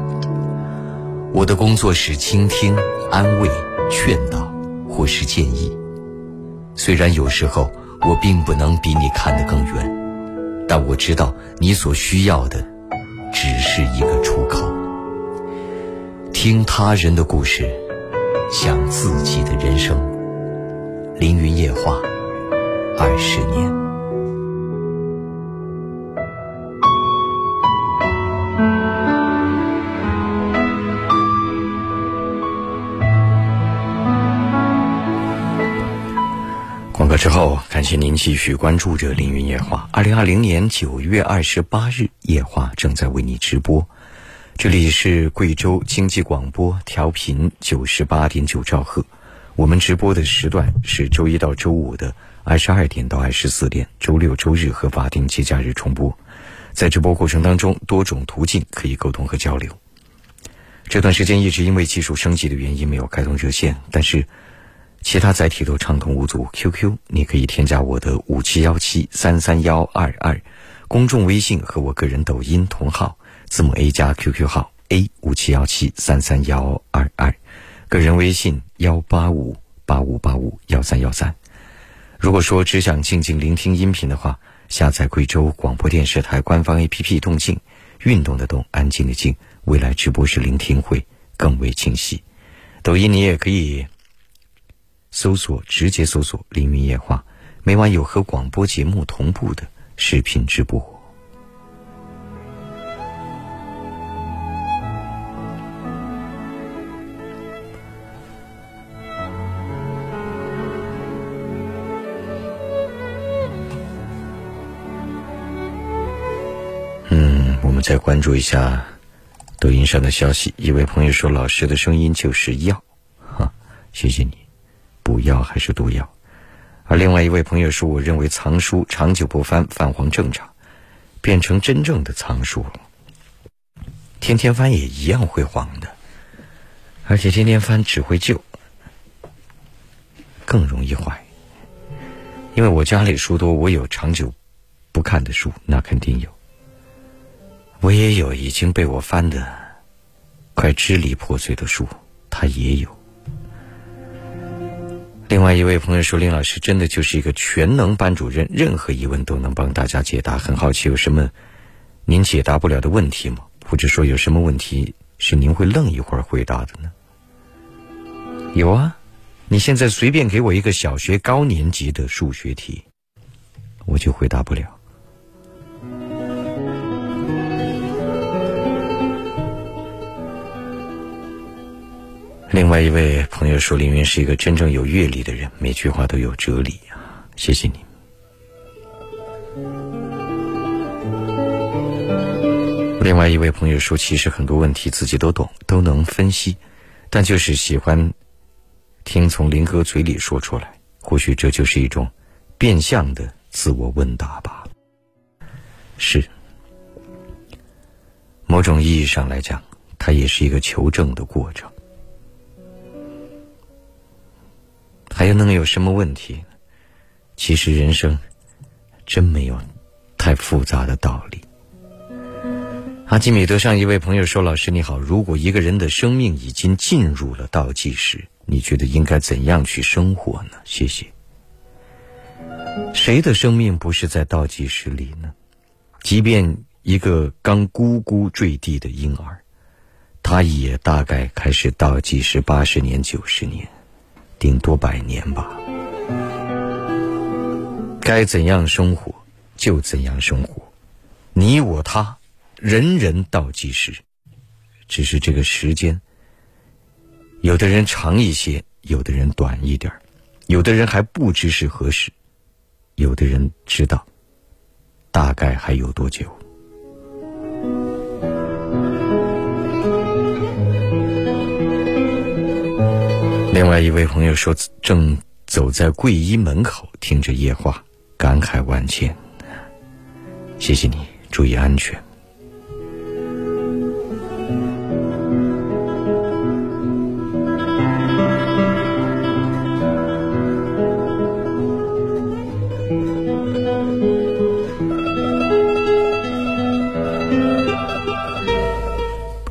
我的工作是倾听、安慰、劝导，或是建议。虽然有时候我并不能比你看得更远，但我知道你所需要的只是一个出口。听他人的故事，想自己的人生。凌云夜话，二十年。广告之后，感谢您继续关注着《凌云夜话》。二零二零年九月二十八日，夜话正在为你直播。这里是贵州经济广播，调频九十八点九兆赫。我们直播的时段是周一到周五的二十二点到二十四点，周六、周日和法定节假日重播。在直播过程当中，多种途径可以沟通和交流。这段时间一直因为技术升级的原因没有开通热线，但是其他载体都畅通无阻。QQ 你可以添加我的五七幺七三三幺二二，公众微信和我个人抖音同号，字母 A 加 QQ 号 A 五七幺七三三幺二二。个人微信幺八五八五八五幺三幺三。如果说只想静静聆听音频的话，下载贵州广播电视台官方 APP“ 动静”，运动的动，安静的静，未来直播时聆听会更为清晰。抖音你也可以搜索，直接搜索“凌云夜话”，每晚有和广播节目同步的视频直播。再关注一下抖音上的消息，一位朋友说：“老师的声音就是药，哈，谢谢你，补药还是毒药？”而另外一位朋友说：“我认为藏书长久不翻，泛黄正常，变成真正的藏书了。天天翻也一样会黄的，而且天天翻只会旧，更容易坏。因为我家里书多，我有长久不看的书，那肯定有。”我也有已经被我翻的快支离破碎的书，他也有。另外一位朋友说：“林老师真的就是一个全能班主任，任何疑问都能帮大家解答。很好奇有什么您解答不了的问题吗？或者说有什么问题是您会愣一会儿回答的呢？”有啊，你现在随便给我一个小学高年级的数学题，我就回答不了。另外一位朋友说：“凌云是一个真正有阅历的人，每句话都有哲理啊！”谢谢你。另外一位朋友说，其实很多问题自己都懂，都能分析，但就是喜欢听从林哥嘴里说出来。或许这就是一种变相的自我问答吧。是，某种意义上来讲，它也是一个求证的过程。还有能有什么问题？其实人生真没有太复杂的道理。阿基米德上一位朋友说：“老师你好，如果一个人的生命已经进入了倒计时，你觉得应该怎样去生活呢？”谢谢。谁的生命不是在倒计时里呢？即便一个刚咕咕坠地的婴儿，他也大概开始倒计时八十年、九十年，顶多百年吧。该怎样生活就怎样生活，你我他。人人倒计时，只是这个时间，有的人长一些，有的人短一点有的人还不知是何时，有的人知道，大概还有多久。另外一位朋友说，正走在贵医门口，听着夜话，感慨万千。谢谢你，注意安全。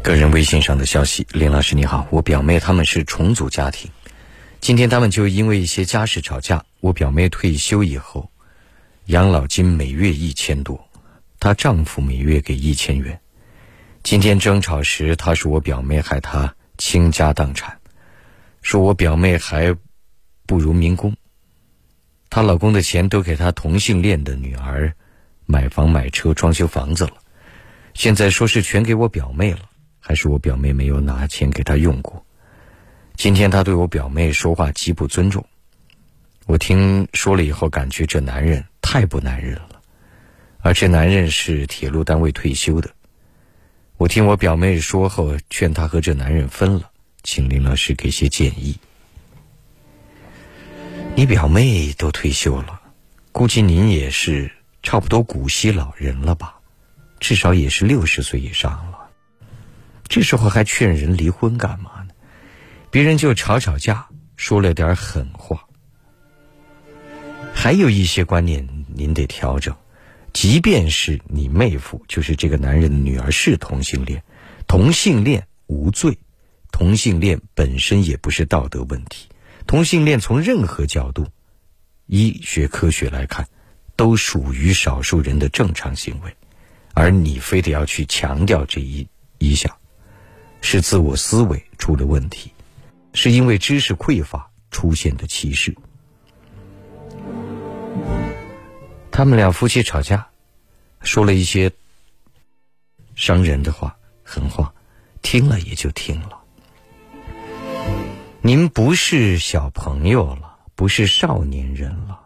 个人微信上的消息，林老师你好，我表妹他们是重组家庭，今天他们就因为一些家事吵架。我表妹退休以后，养老金每月一千多，她丈夫每月给一千元。今天争吵时，她说我表妹害她倾家荡产，说我表妹还不如民工，她老公的钱都给她同性恋的女儿买房买车装修房子了，现在说是全给我表妹了。还是我表妹没有拿钱给她用过。今天他对我表妹说话极不尊重，我听说了以后，感觉这男人太不男人了。而这男人是铁路单位退休的。我听我表妹说后，劝他和这男人分了，请林老师给些建议。你表妹都退休了，估计您也是差不多古稀老人了吧？至少也是六十岁以上了。这时候还劝人离婚干嘛？别人就吵吵架，说了点狠话。还有一些观念您得调整。即便是你妹夫，就是这个男人的女儿是同性恋，同性恋无罪，同性恋本身也不是道德问题。同性恋从任何角度，医学科学来看，都属于少数人的正常行为，而你非得要去强调这一一项。是自我思维出了问题，是因为知识匮乏出现的歧视。他们俩夫妻吵架，说了一些伤人的话、狠话，听了也就听了。您不是小朋友了，不是少年人了，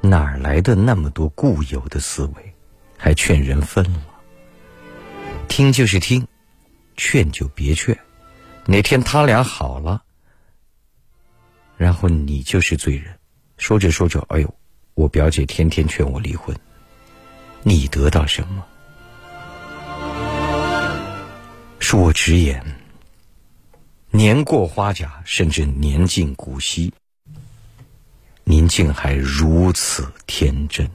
哪来的那么多固有的思维，还劝人分了？听就是听。劝就别劝，哪天他俩好了，然后你就是罪人。说着说着，哎呦，我表姐天天劝我离婚，你得到什么？恕我直言，年过花甲，甚至年近古稀，您竟还如此天真。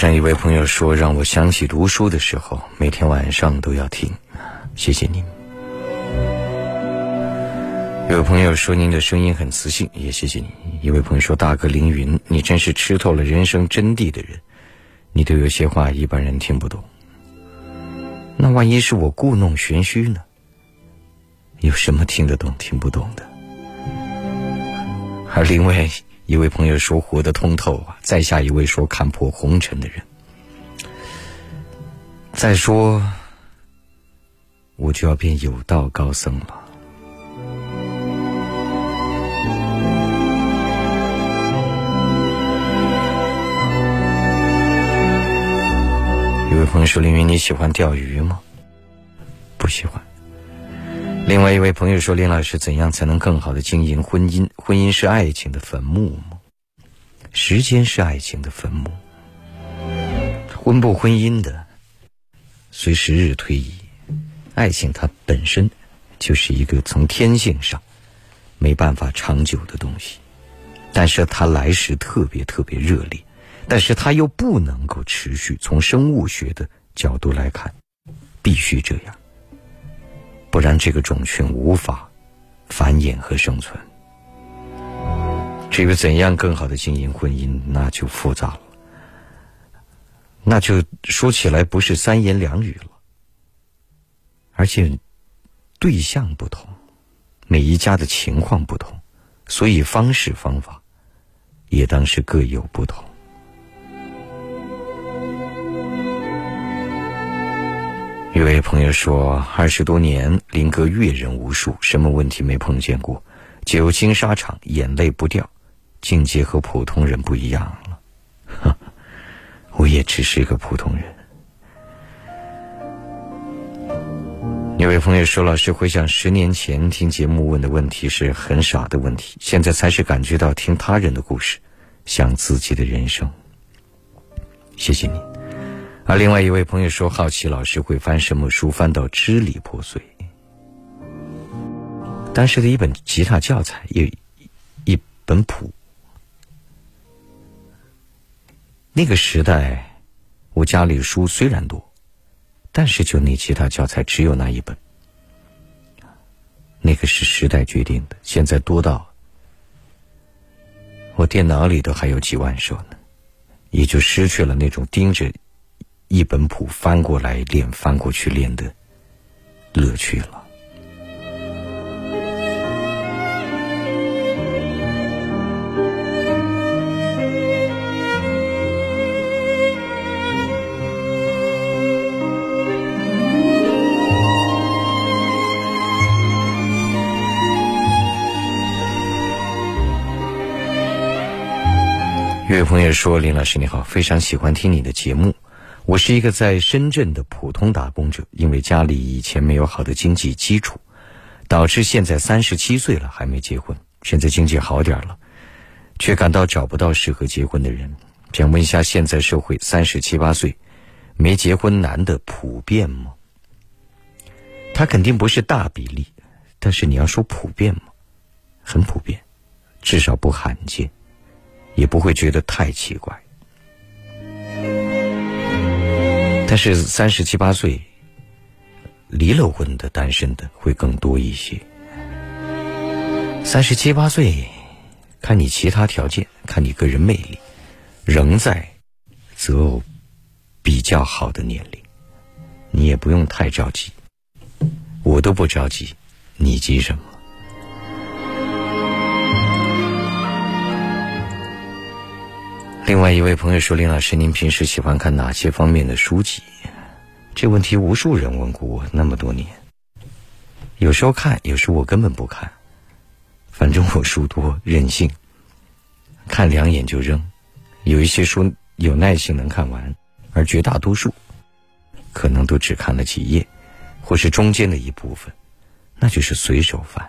上一位朋友说：“让我想起读书的时候，每天晚上都要听。”谢谢您。有朋友说您的声音很磁性，也谢谢你。一位朋友说：“大哥凌云，你真是吃透了人生真谛的人，你都有些话一般人听不懂。那万一是我故弄玄虚呢？有什么听得懂、听不懂的？”而另外一位朋友说：“活得通透啊。”再下一位说：“看破红尘的人。”再说，我就要变有道高僧了。有位朋友说：“凌云，你喜欢钓鱼吗？”不喜欢。另外一位朋友说：“林老师，怎样才能更好的经营婚姻？婚姻是爱情的坟墓吗？时间是爱情的坟墓。婚不婚姻的，随时日推移，爱情它本身就是一个从天性上没办法长久的东西，但是它来时特别特别热烈，但是它又不能够持续。从生物学的角度来看，必须这样。”不然，这个种群无法繁衍和生存。至于怎样更好的经营婚姻，那就复杂了。那就说起来不是三言两语了，而且对象不同，每一家的情况不同，所以方式方法也当是各有不同。一位朋友说：“二十多年，林哥阅人无数，什么问题没碰见过？久经沙场，眼泪不掉，境界和普通人不一样了。我也只是一个普通人。”有位朋友说：“老师回想十年前听节目问的问题是很傻的问题，现在才是感觉到听他人的故事，像自己的人生。”谢谢你。而另外一位朋友说：“好奇老师会翻什么书，翻到支离破碎。当时的一本吉他教材，一一本谱。那个时代，我家里书虽然多，但是就那吉他教材只有那一本。那个是时代决定的，现在多到我电脑里都还有几万首呢，也就失去了那种盯着。”一本谱翻过来练，翻过去练的乐趣了。有位朋友说：“林老师你好，非常喜欢听你的节目。”我是一个在深圳的普通打工者，因为家里以前没有好的经济基础，导致现在三十七岁了还没结婚。现在经济好点了，却感到找不到适合结婚的人。想问一下，现在社会三十七八岁没结婚男的普遍吗？他肯定不是大比例，但是你要说普遍吗？很普遍，至少不罕见，也不会觉得太奇怪。但是三十七八岁离了婚的单身的会更多一些。三十七八岁，看你其他条件，看你个人魅力，仍在择偶比较好的年龄，你也不用太着急。我都不着急，你急什么？另外一位朋友说：“林老师，您平时喜欢看哪些方面的书籍？”这问题无数人问过我那么多年。有时候看，有时候我根本不看。反正我书多，任性，看两眼就扔。有一些书有耐心能看完，而绝大多数可能都只看了几页，或是中间的一部分，那就是随手翻。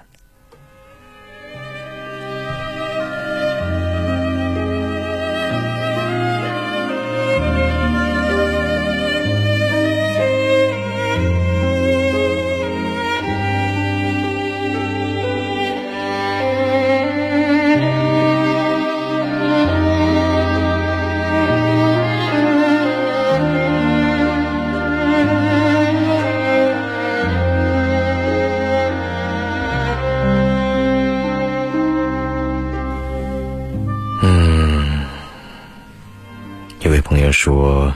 说，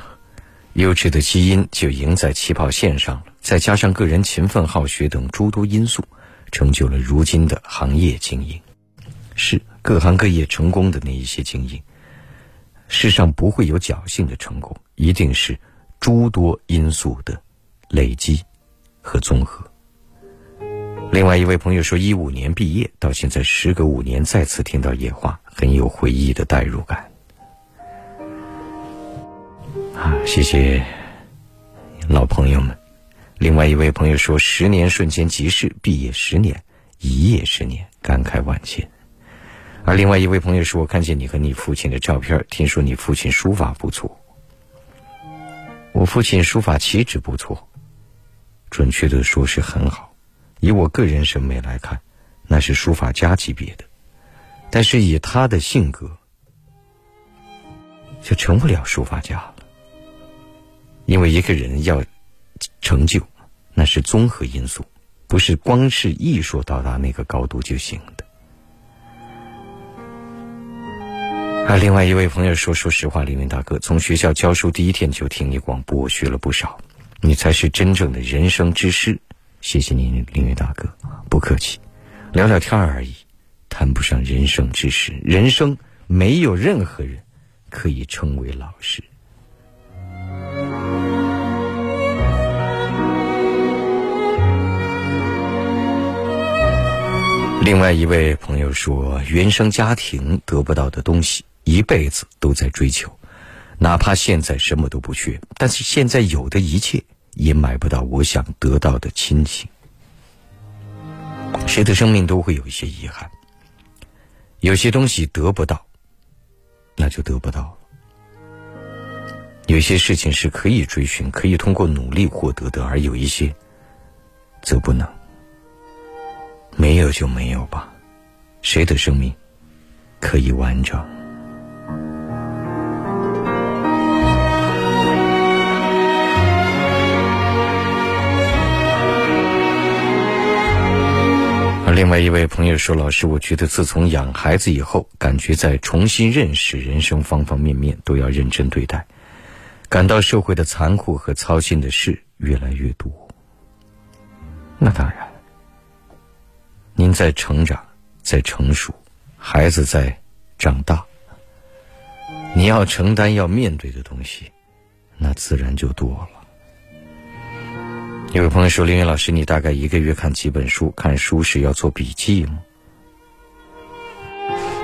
优质的基因就赢在起跑线上了，再加上个人勤奋好学等诸多因素，成就了如今的行业精英。是各行各业成功的那一些精英。世上不会有侥幸的成功，一定是诸多因素的累积和综合。另外一位朋友说，一五年毕业到现在，时隔五年再次听到野话，很有回忆的代入感。啊，谢谢老朋友们。另外一位朋友说，十年瞬间即逝，毕业十年，一夜十年，感慨万千。而另外一位朋友说，我看见你和你父亲的照片，听说你父亲书法不错。我父亲书法气质不错，准确的说是很好。以我个人审美来看，那是书法家级别的。但是以他的性格，就成不了书法家。因为一个人要成就，那是综合因素，不是光是艺术到达那个高度就行的。啊，另外一位朋友说：“说实话，李明大哥，从学校教书第一天就听你广播，我学了不少。你才是真正的人生之师，谢谢您，李明大哥，不客气，聊聊天而已，谈不上人生之师。人生没有任何人可以称为老师。”另外一位朋友说：“原生家庭得不到的东西。”一辈子都在追求，哪怕现在什么都不缺，但是现在有的一切也买不到我想得到的亲情。谁的生命都会有一些遗憾，有些东西得不到，那就得不到了；有些事情是可以追寻、可以通过努力获得的，而有一些则不能。没有就没有吧，谁的生命可以完整？而另外一位朋友说：“老师，我觉得自从养孩子以后，感觉在重新认识人生方方面面都要认真对待，感到社会的残酷和操心的事越来越多。那当然，您在成长，在成熟，孩子在长大，你要承担、要面对的东西，那自然就多了。”有位朋友说：“林云老师，你大概一个月看几本书？看书时要做笔记吗？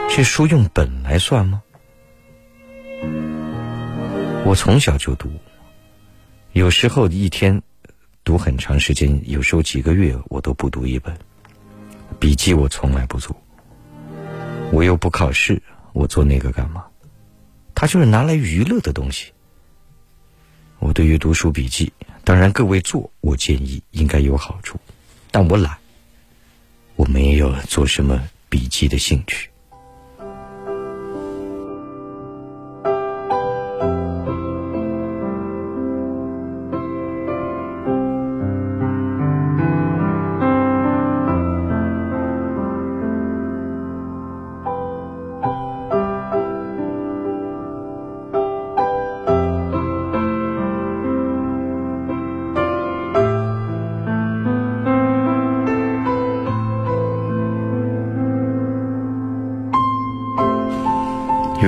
这书用本来算吗？我从小就读，有时候一天读很长时间，有时候几个月我都不读一本。笔记我从来不做，我又不考试，我做那个干嘛？它就是拿来娱乐的东西。我对于读书笔记。”当然，各位做，我建议应该有好处，但我懒，我没有做什么笔记的兴趣。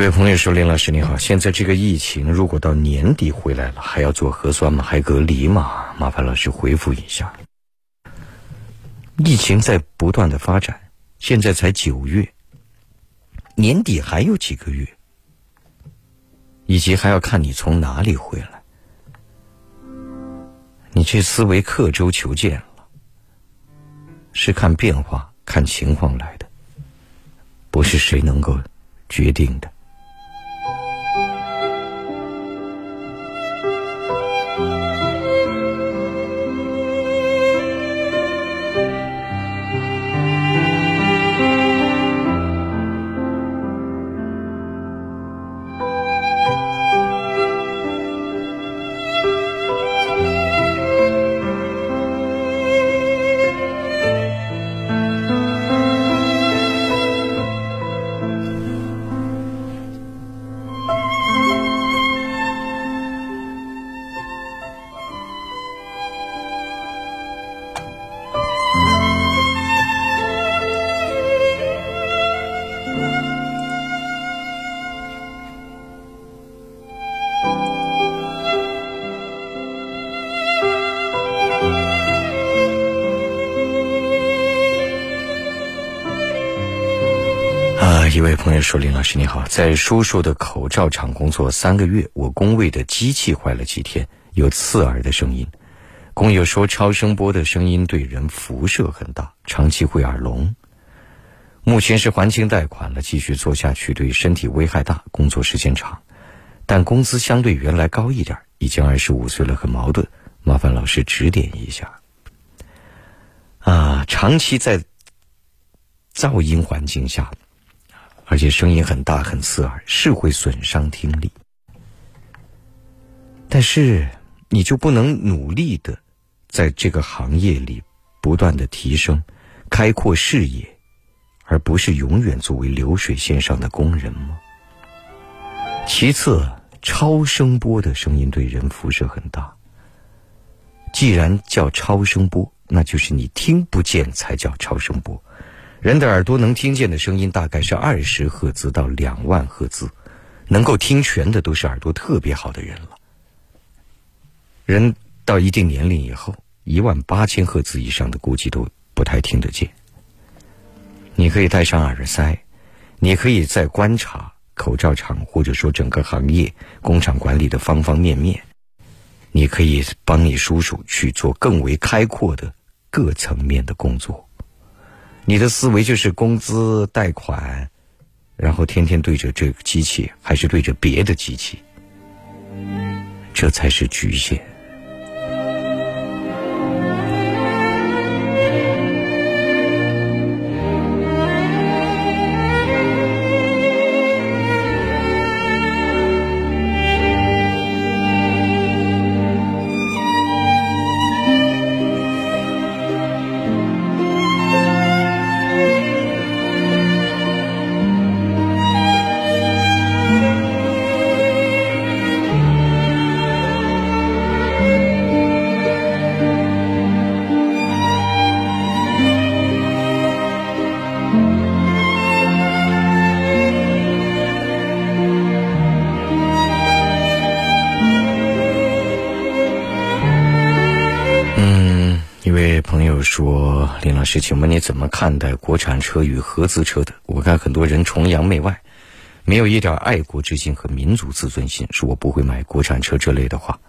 位朋友说：“林老师你好，现在这个疫情如果到年底回来了，还要做核酸吗？还隔离吗？麻烦老师回复一下。疫情在不断的发展，现在才九月，年底还有几个月，以及还要看你从哪里回来。你这思维刻舟求剑了，是看变化、看情况来的，不是谁能够决定的。”说：“林老师你好，在叔叔的口罩厂工作三个月，我工位的机器坏了几天，有刺耳的声音。工友说，超声波的声音对人辐射很大，长期会耳聋。目前是还清贷款了，继续做下去对身体危害大，工作时间长，但工资相对原来高一点。已经二十五岁了，很矛盾，麻烦老师指点一下。啊，长期在噪音环境下。”而且声音很大很刺耳，是会损伤听力。但是你就不能努力的在这个行业里不断的提升、开阔视野，而不是永远作为流水线上的工人吗？其次，超声波的声音对人辐射很大。既然叫超声波，那就是你听不见才叫超声波。人的耳朵能听见的声音大概是二十赫兹到两万赫兹，能够听全的都是耳朵特别好的人了。人到一定年龄以后，一万八千赫兹以上的估计都不太听得见。你可以戴上耳塞，你可以再观察口罩厂或者说整个行业工厂管理的方方面面，你可以帮你叔叔去做更为开阔的各层面的工作。你的思维就是工资、贷款，然后天天对着这个机器，还是对着别的机器？这才是局限。是，请问你怎么看待国产车与合资车的？我看很多人崇洋媚外，没有一点爱国之心和民族自尊心，说我不会买国产车这类的话。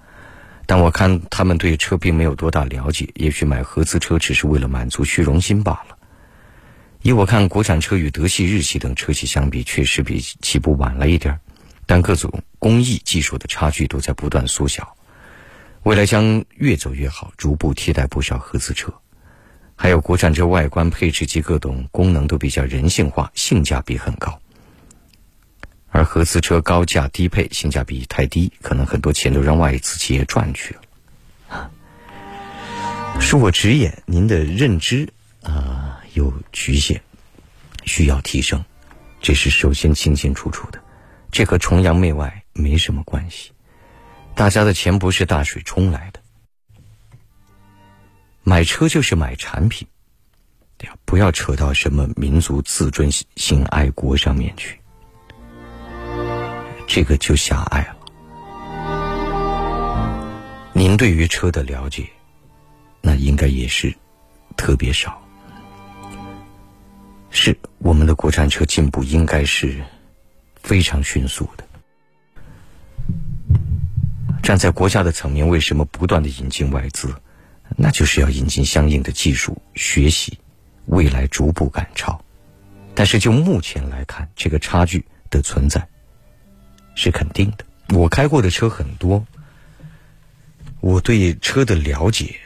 但我看他们对车并没有多大了解，也许买合资车只是为了满足虚荣心罢了。以我看，国产车与德系、日系等车企相比，确实比起步晚了一点但各种工艺技术的差距都在不断缩小，未来将越走越好，逐步替代不少合资车。还有国产车外观配置及各种功能都比较人性化，性价比很高。而合资车高价低配，性价比太低，可能很多钱都让外资企业赚去了。恕我直言，您的认知啊有局限，需要提升，这是首先清清楚楚的。这和崇洋媚外没什么关系，大家的钱不是大水冲来的。买车就是买产品，对呀，不要扯到什么民族自尊心、爱国上面去，这个就狭隘了。您对于车的了解，那应该也是特别少。是我们的国产车进步应该是非常迅速的。站在国家的层面，为什么不断的引进外资？那就是要引进相应的技术学习，未来逐步赶超。但是就目前来看，这个差距的存在是肯定的。我开过的车很多，我对车的了解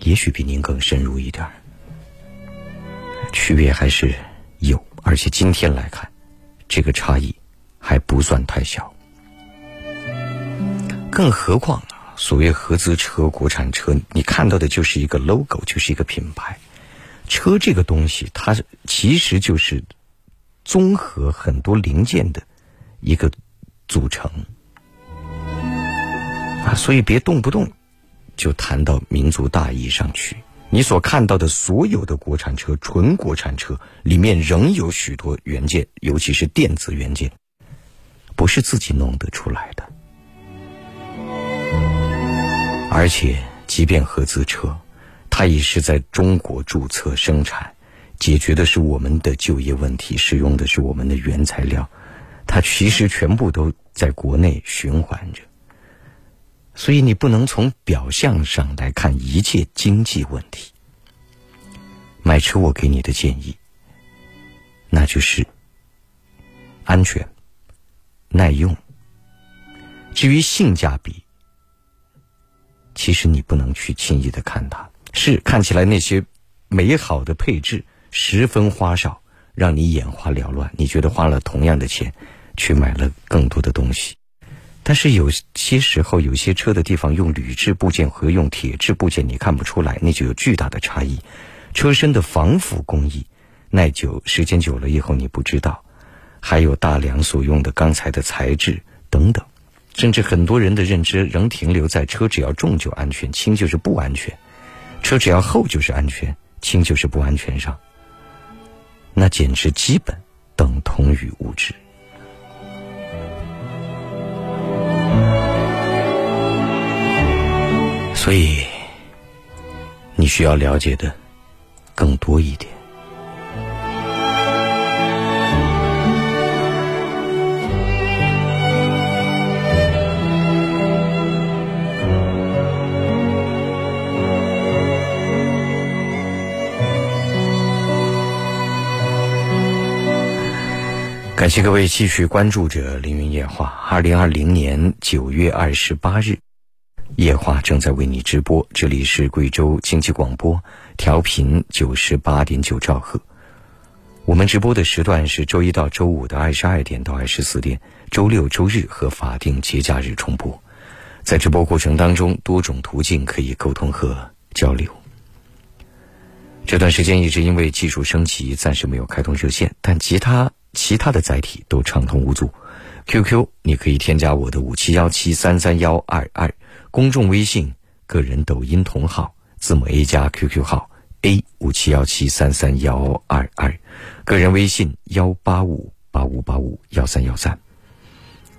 也许比您更深入一点儿区别还是有。而且今天来看，这个差异还不算太小。更何况。所谓合资车、国产车，你看到的就是一个 logo，就是一个品牌。车这个东西，它其实就是综合很多零件的一个组成啊，所以别动不动就谈到民族大义上去。你所看到的所有的国产车、纯国产车里面，仍有许多元件，尤其是电子元件，不是自己弄得出来的。而且，即便合资车，它也是在中国注册生产，解决的是我们的就业问题，使用的是我们的原材料，它其实全部都在国内循环着。所以你不能从表象上来看一切经济问题。买车，我给你的建议，那就是安全、耐用。至于性价比，其实你不能去轻易的看它。是看起来那些美好的配置十分花哨，让你眼花缭乱。你觉得花了同样的钱，去买了更多的东西。但是有些时候，有些车的地方用铝制部件和用铁制部件，你看不出来，那就有巨大的差异。车身的防腐工艺，耐久时间久了以后你不知道，还有大梁所用的钢材的材质等等，甚至很多人的认知仍停留在车只要重就安全，轻就是不安全。车只要厚就是安全，轻就是不安全上，那简直基本等同于无知。所以，你需要了解的更多一点。感谢各位继续关注着《凌云夜话》。二零二零年九月二十八日，夜话正在为你直播。这里是贵州经济广播，调频九十八点九兆赫。我们直播的时段是周一到周五的二十二点到二十四点，周六、周日和法定节假日重播。在直播过程当中，多种途径可以沟通和交流。这段时间一直因为技术升级，暂时没有开通热线，但其他。其他的载体都畅通无阻，QQ 你可以添加我的五七幺七三三幺二二，公众微信、个人抖音同号字母 A 加 QQ 号 A 五七幺七三三幺二二，个人微信幺八五八五八五幺三幺三。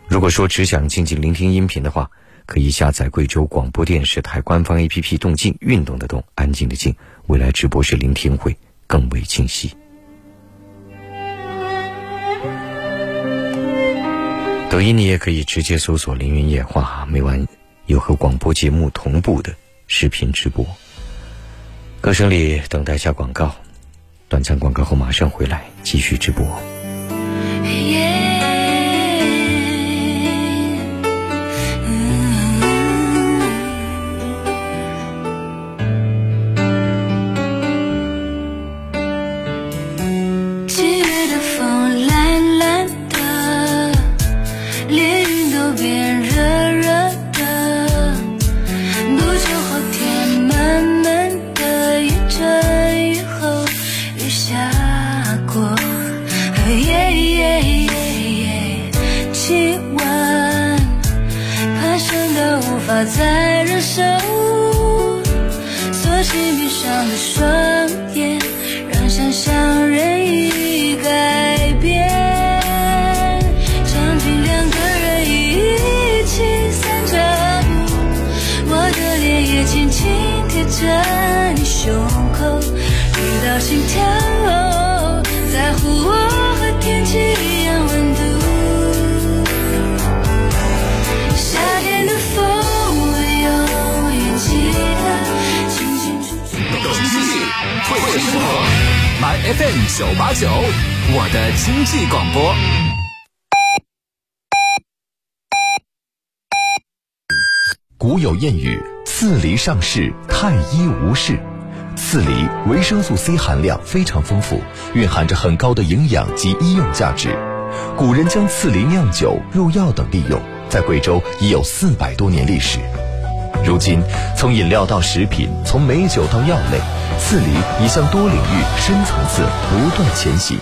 如果说只想静静聆听音频的话，可以下载贵州广播电视台官方 APP“ 动静”，运动的动，安静的静，未来直播时聆听会更为清晰。抖音你也可以直接搜索“凌云夜话”，每晚有和广播节目同步的视频直播。歌声里等待下广告，短暂广告后马上回来继续直播。手索性闭上了双生活，My FM 九八九，我的经济广播。古有谚语：“刺梨上市，太医无事。”刺梨维生素 C 含量非常丰富，蕴含着很高的营养及医用价值。古人将刺梨酿酒、入药等利用，在贵州已有四百多年历史。如今，从饮料到食品，从美酒到药类，刺梨已向多领域、深层次不断前行，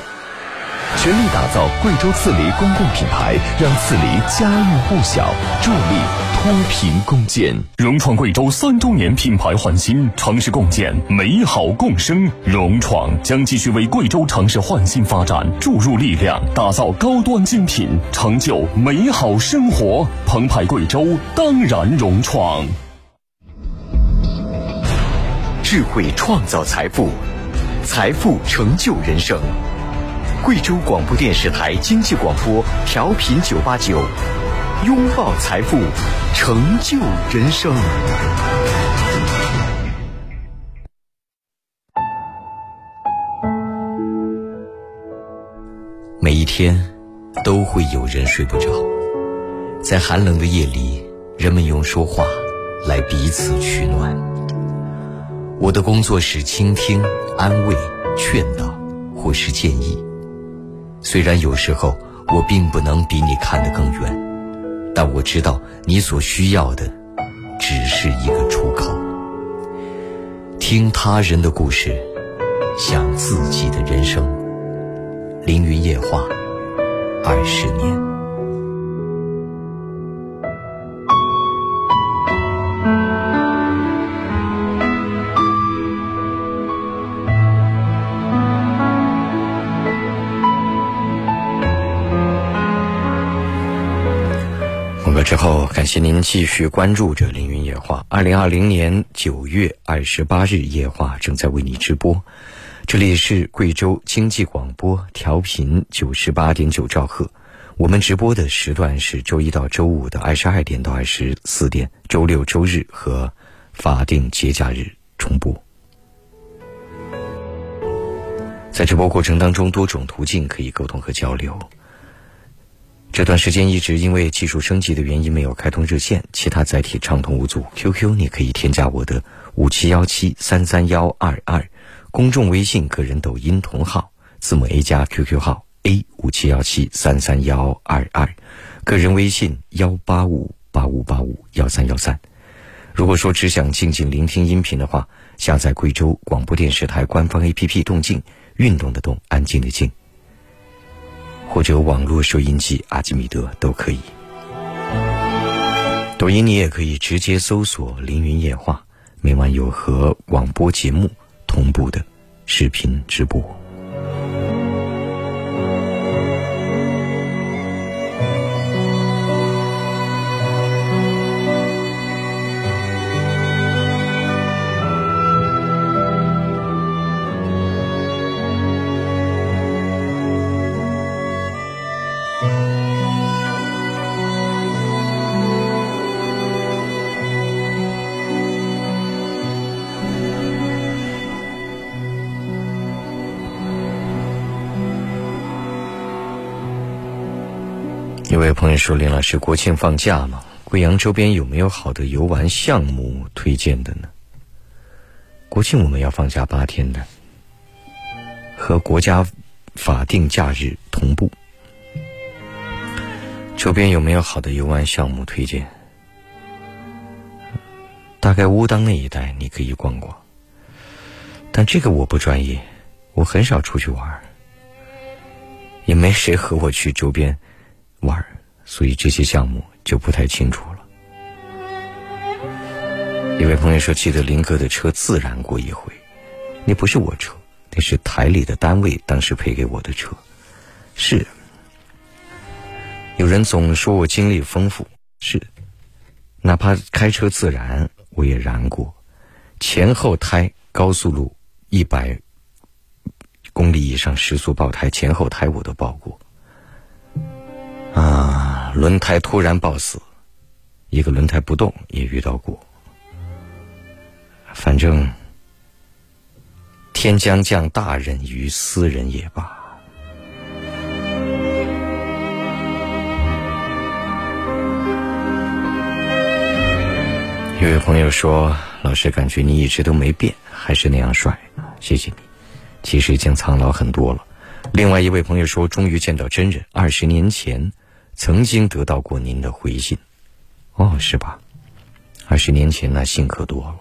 全力打造贵州刺梨公共品牌，让刺梨家喻户晓，助力脱贫攻坚。融创贵州三周年品牌焕新，城市共建，美好共生。融创将继续为贵州城市焕新发展注入力量，打造高端精品，成就美好生活。澎湃贵州，当然融创。智慧创造财富，财富成就人生。贵州广播电视台经济广播调频九八九，拥抱财富，成就人生。每一天都会有人睡不着，在寒冷的夜里，人们用说话来彼此取暖。我的工作是倾听、安慰、劝导，或是建议。虽然有时候我并不能比你看得更远，但我知道你所需要的只是一个出口。听他人的故事，想自己的人生。凌云夜话，二十年。之后，感谢您继续关注着《凌云夜话》。二零二零年九月二十八日，夜话正在为你直播。这里是贵州经济广播，调频九十八点九兆赫。我们直播的时段是周一到周五的二十二点到二十四点，周六、周日和法定节假日重播。在直播过程当中，多种途径可以沟通和交流。这段时间一直因为技术升级的原因没有开通热线，其他载体畅通无阻。QQ 你可以添加我的五七幺七三三幺二二，公众微信、个人抖音同号字母 A 加 QQ 号 A 五七幺七三三幺二二，个人微信幺八五八五八五幺三幺三。如果说只想静静聆听音频的话，下载贵州广播电视台官方 APP 动静，运动的动，安静的静。或者网络收音机阿基米德都可以。抖音你也可以直接搜索“凌云夜话”，每晚有和广播节目同步的视频直播。说：“林老师，国庆放假吗，贵阳周边有没有好的游玩项目推荐的呢？国庆我们要放假八天的，和国家法定假日同步。周边有没有好的游玩项目推荐？大概乌当那一带你可以逛逛，但这个我不专业，我很少出去玩，也没谁和我去周边。”玩，所以这些项目就不太清楚了。一位朋友说：“记得林哥的车自燃过一回，那不是我车，那是台里的单位当时赔给我的车。”是，有人总说我经历丰富，是，哪怕开车自燃，我也燃过，前后胎高速路一百公里以上时速爆胎，前后胎我都爆过。啊，轮胎突然爆死，一个轮胎不动也遇到过。反正天将降大任于斯人也罢。有位朋友说：“老师，感觉你一直都没变，还是那样帅。”谢谢你，其实已经苍老很多了。另外一位朋友说：“终于见到真人，二十年前。”曾经得到过您的回信，哦，是吧？二十年前那信可多了，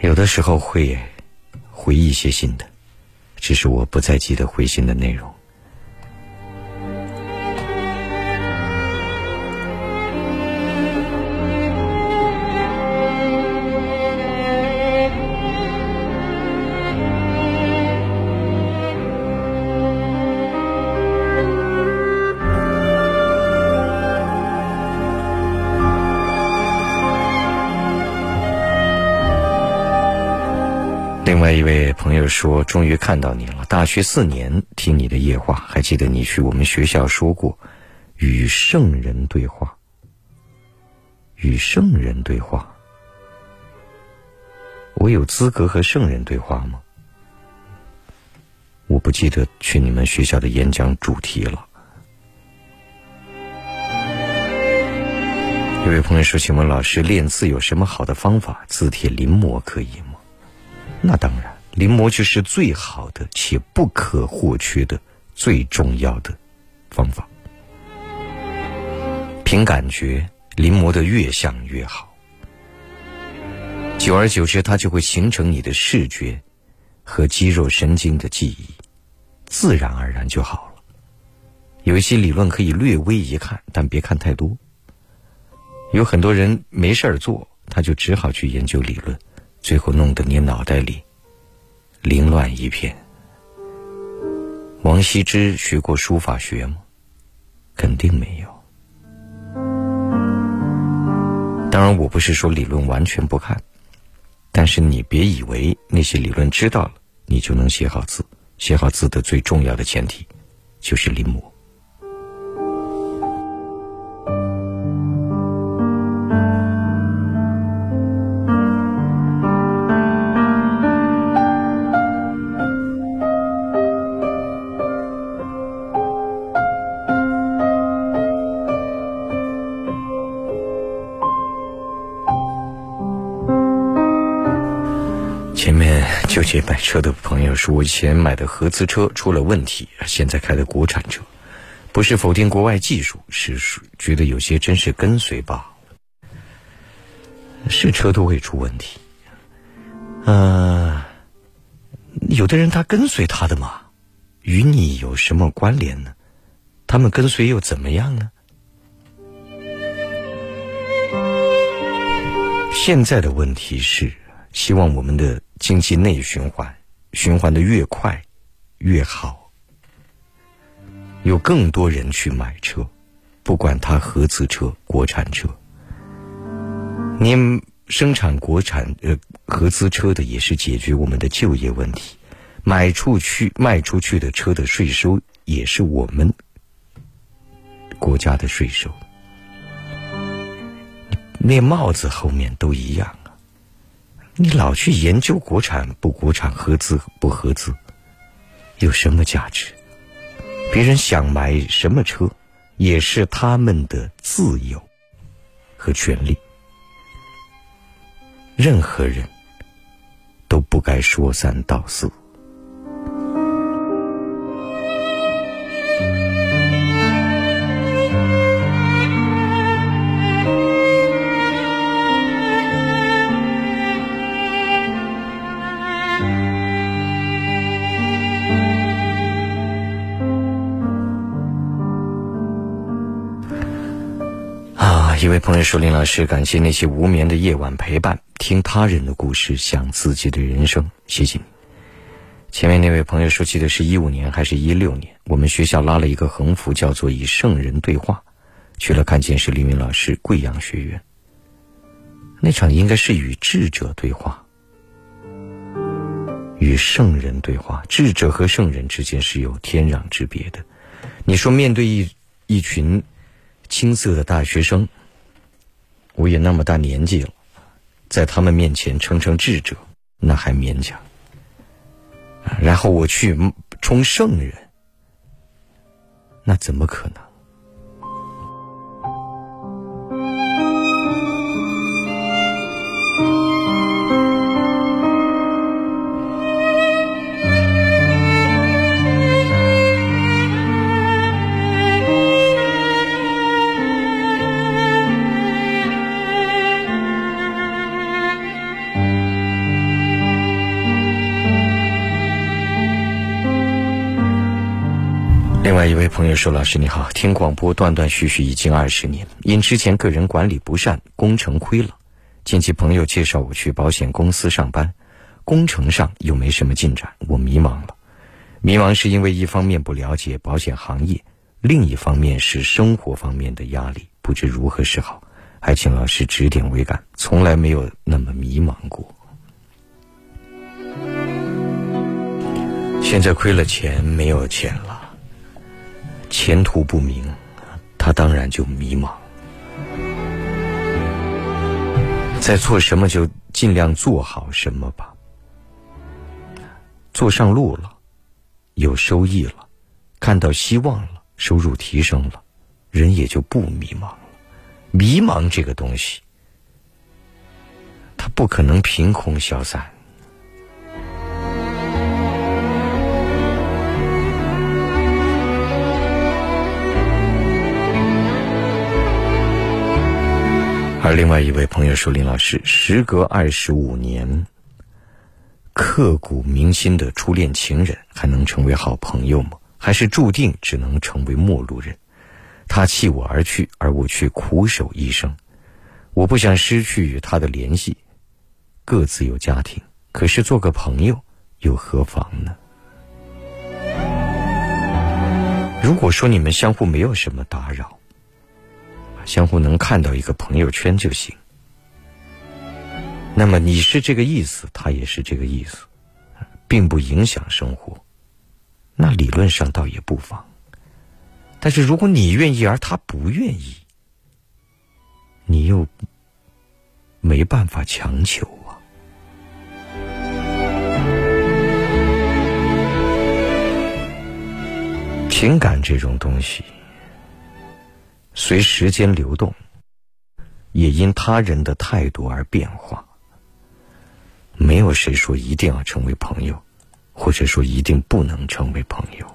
有的时候会回一些信的，只是我不再记得回信的内容。另外一位朋友说：“终于看到你了，大学四年听你的夜话，还记得你去我们学校说过，与圣人对话。与圣人对话，我有资格和圣人对话吗？我不记得去你们学校的演讲主题了。”有位朋友说：“请问老师，练字有什么好的方法？字帖临摹可以？”那当然，临摹就是最好的且不可或缺的最重要的方法。凭感觉，临摹的越像越好。久而久之，它就会形成你的视觉和肌肉神经的记忆，自然而然就好了。有一些理论可以略微一看，但别看太多。有很多人没事儿做，他就只好去研究理论。最后弄得你脑袋里凌乱一片。王羲之学过书法学吗？肯定没有。当然，我不是说理论完全不看，但是你别以为那些理论知道了，你就能写好字。写好字的最重要的前提，就是临摹。纠结买车的朋友说：“我以前买的合资车出了问题，现在开的国产车，不是否定国外技术，是觉得有些真是跟随罢了。是车都会出问题，嗯，有的人他跟随他的嘛，与你有什么关联呢？他们跟随又怎么样呢？现在的问题是，希望我们的。”经济内循环，循环的越快越好，有更多人去买车，不管它合资车、国产车。您生产国产呃合资车的，也是解决我们的就业问题。买出去、卖出去的车的税收，也是我们国家的税收。那帽子后面都一样。你老去研究国产不国产、合资不合资，有什么价值？别人想买什么车，也是他们的自由和权利。任何人都不该说三道四。一位朋友说：“林老师，感谢那些无眠的夜晚陪伴，听他人的故事，想自己的人生。谢谢你。”前面那位朋友说：“记得是一五年还是一六年？我们学校拉了一个横幅，叫做‘与圣人对话’，去了看见是李云老师贵阳学院。那场应该是与智者对话，与圣人对话。智者和圣人之间是有天壤之别的。你说面对一一群青涩的大学生。”我也那么大年纪了，在他们面前称称智者，那还勉强。然后我去充圣人，那怎么可能？一位朋友说：“老师你好，听广播断断续续已经二十年，因之前个人管理不善，工程亏了。近期朋友介绍我去保险公司上班，工程上又没什么进展，我迷茫了。迷茫是因为一方面不了解保险行业，另一方面是生活方面的压力，不知如何是好，还请老师指点为感。从来没有那么迷茫过。”现在亏了钱，没有钱了，前途不明，他当然就迷茫。在做什么就尽量做好什么吧。做上路了，有收益了，看到希望了，收入提升了，人也就不迷茫了。迷茫这个东西，它不可能凭空消散。而另外一位朋友说：“林老师，时隔二十五年，刻骨铭心的初恋情人还能成为好朋友吗？还是注定只能成为陌路人？他弃我而去，而我却苦守一生。我不想失去与他的联系，各自有家庭，可是做个朋友又何妨呢？如果说你们相互没有什么打扰。”相互能看到一个朋友圈就行。那么你是这个意思，他也是这个意思，并不影响生活。那理论上倒也不妨。但是如果你愿意而他不愿意，你又没办法强求啊。情感这种东西。随时间流动，也因他人的态度而变化。没有谁说一定要成为朋友，或者说一定不能成为朋友。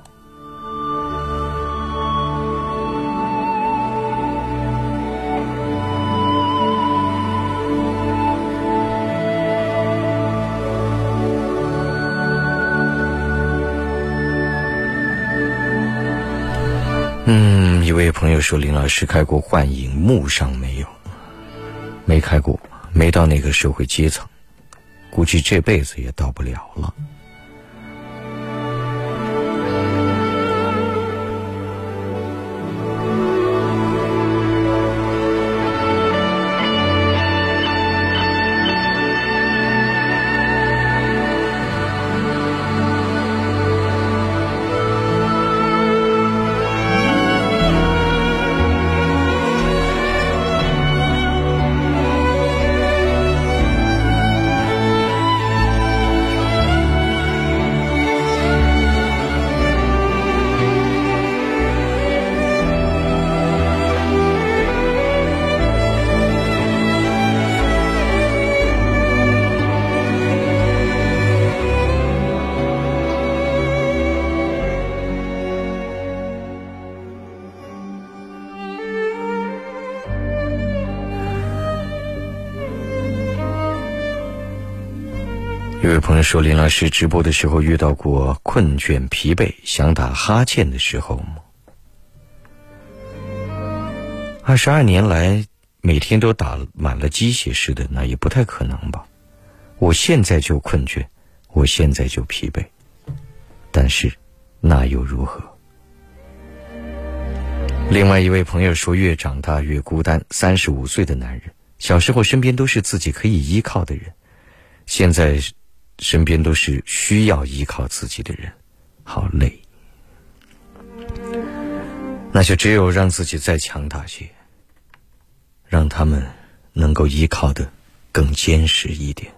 一位朋友说：“林老师开过幻影，墓上没有，没开过，没到那个社会阶层，估计这辈子也到不了了。”说：“林老师直播的时候遇到过困倦、疲惫、想打哈欠的时候吗？”二十二年来，每天都打满了鸡血似的，那也不太可能吧？我现在就困倦，我现在就疲惫，但是那又如何？另外一位朋友说：“越长大越孤单。三十五岁的男人，小时候身边都是自己可以依靠的人，现在……”身边都是需要依靠自己的人，好累。那就只有让自己再强大些，让他们能够依靠的更坚实一点。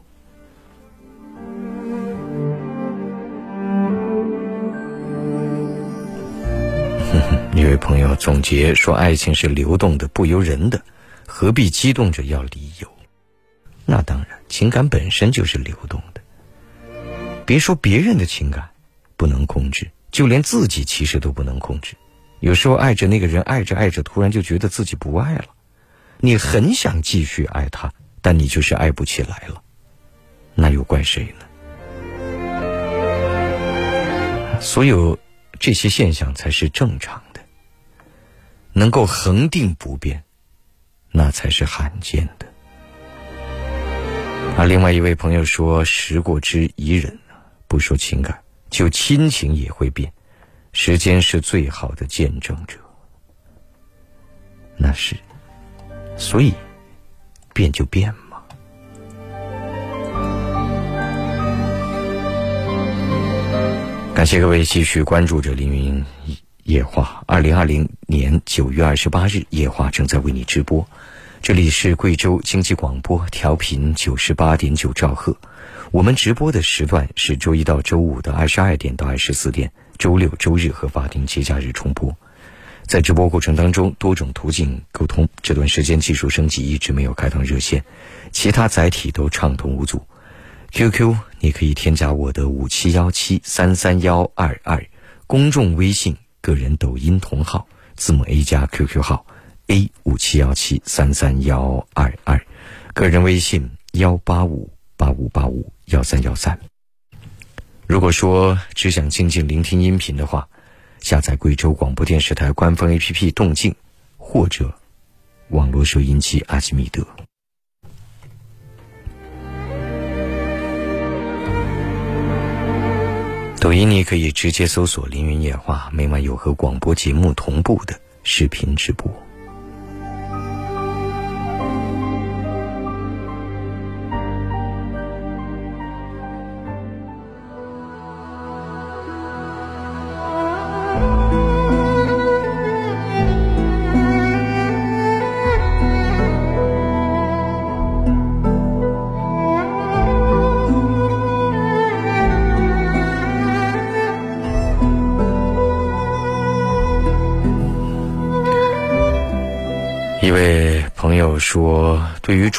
一位朋友总结说：“爱情是流动的，不由人的，何必激动着要理由？”那当然，情感本身就是流动的。别说别人的情感不能控制，就连自己其实都不能控制。有时候爱着那个人，爱着爱着，突然就觉得自己不爱了。你很想继续爱他，但你就是爱不起来了。那又怪谁呢？所有这些现象才是正常的。能够恒定不变，那才是罕见的。而另外一位朋友说：“时过之宜人。”不说情感，就亲情也会变。时间是最好的见证者。那是，所以变就变嘛。感谢各位继续关注着凌云夜话。二零二零年九月二十八日，夜话正在为你直播。这里是贵州经济广播，调频九十八点九兆赫。我们直播的时段是周一到周五的二十二点到二十四点，周六、周日和法定节假日重播。在直播过程当中，多种途径沟通。这段时间技术升级，一直没有开通热线，其他载体都畅通无阻。QQ，你可以添加我的五七幺七三三幺二二，公众微信、个人抖音同号，字母 A 加 QQ 号。A 五七幺七三三幺二二，个人微信幺八五八五八五幺三幺三。如果说只想静静聆听音频的话，下载贵州广播电视台官方 APP 动静，或者网络收音机阿基米德。抖音你可以直接搜索“凌云夜话”，每晚有和广播节目同步的视频直播。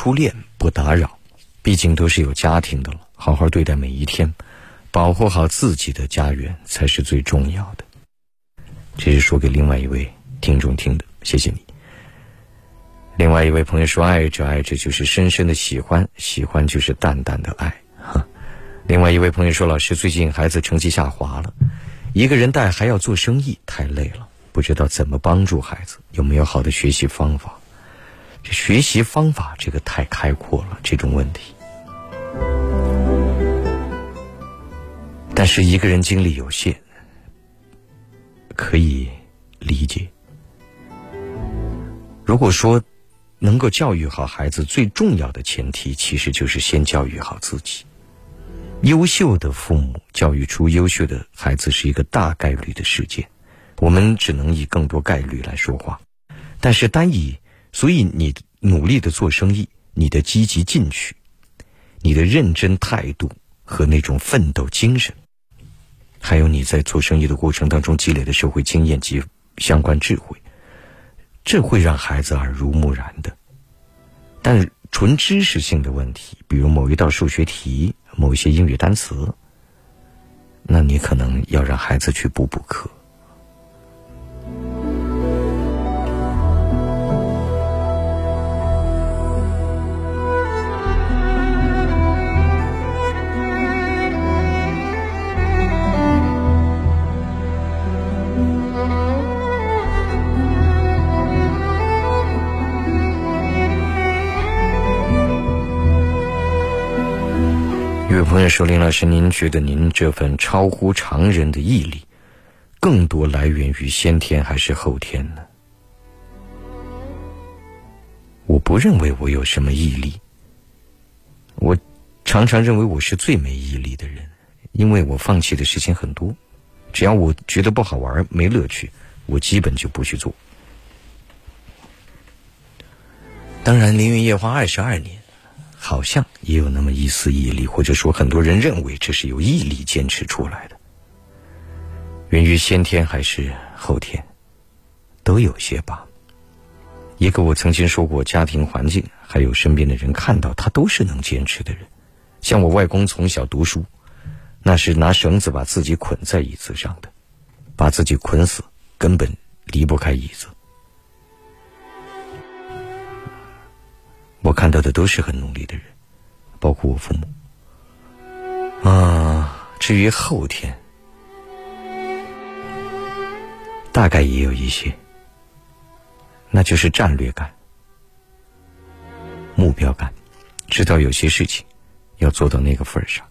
初恋不打扰，毕竟都是有家庭的了，好好对待每一天，保护好自己的家园才是最重要的。这是说给另外一位听众听的，谢谢你。另外一位朋友说，爱着爱着就是深深的喜欢，喜欢就是淡淡的爱。哈。另外一位朋友说，老师最近孩子成绩下滑了，一个人带还要做生意，太累了，不知道怎么帮助孩子，有没有好的学习方法？这学习方法，这个太开阔了，这种问题。但是一个人精力有限，可以理解。如果说能够教育好孩子，最重要的前提其实就是先教育好自己。优秀的父母教育出优秀的孩子是一个大概率的事件，我们只能以更多概率来说话。但是单以所以，你努力的做生意，你的积极进取，你的认真态度和那种奋斗精神，还有你在做生意的过程当中积累的社会经验及相关智慧，这会让孩子耳濡目染的。但纯知识性的问题，比如某一道数学题、某一些英语单词，那你可能要让孩子去补补课。说：“林老师，您觉得您这份超乎常人的毅力，更多来源于先天还是后天呢？”我不认为我有什么毅力。我常常认为我是最没毅力的人，因为我放弃的事情很多。只要我觉得不好玩、没乐趣，我基本就不去做。当然，凌云夜话二十二年。好像也有那么一丝毅力，或者说很多人认为这是有毅力坚持出来的，源于先天还是后天，都有些吧。一个我曾经说过，家庭环境还有身边的人看到他都是能坚持的人。像我外公从小读书，那是拿绳子把自己捆在椅子上的，把自己捆死，根本离不开椅子。我看到的都是很努力的人，包括我父母。啊，至于后天，大概也有一些，那就是战略感、目标感，知道有些事情要做到那个份儿上，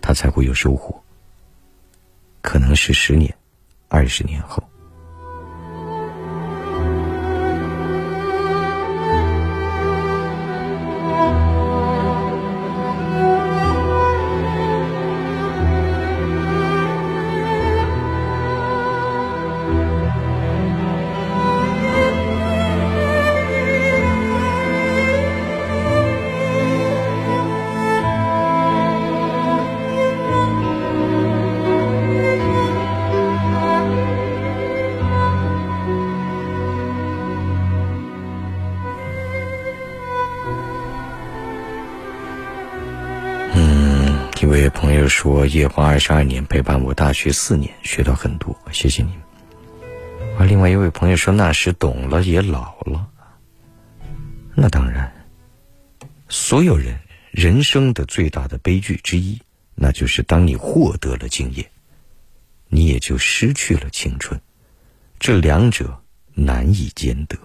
他才会有收获。可能是十年、二十年后。友说：“夜华二十二年陪伴我大学四年，学到很多，谢谢你。”而另外一位朋友说：“那时懂了，也老了。”那当然，所有人人生的最大的悲剧之一，那就是当你获得了经验，你也就失去了青春，这两者难以兼得。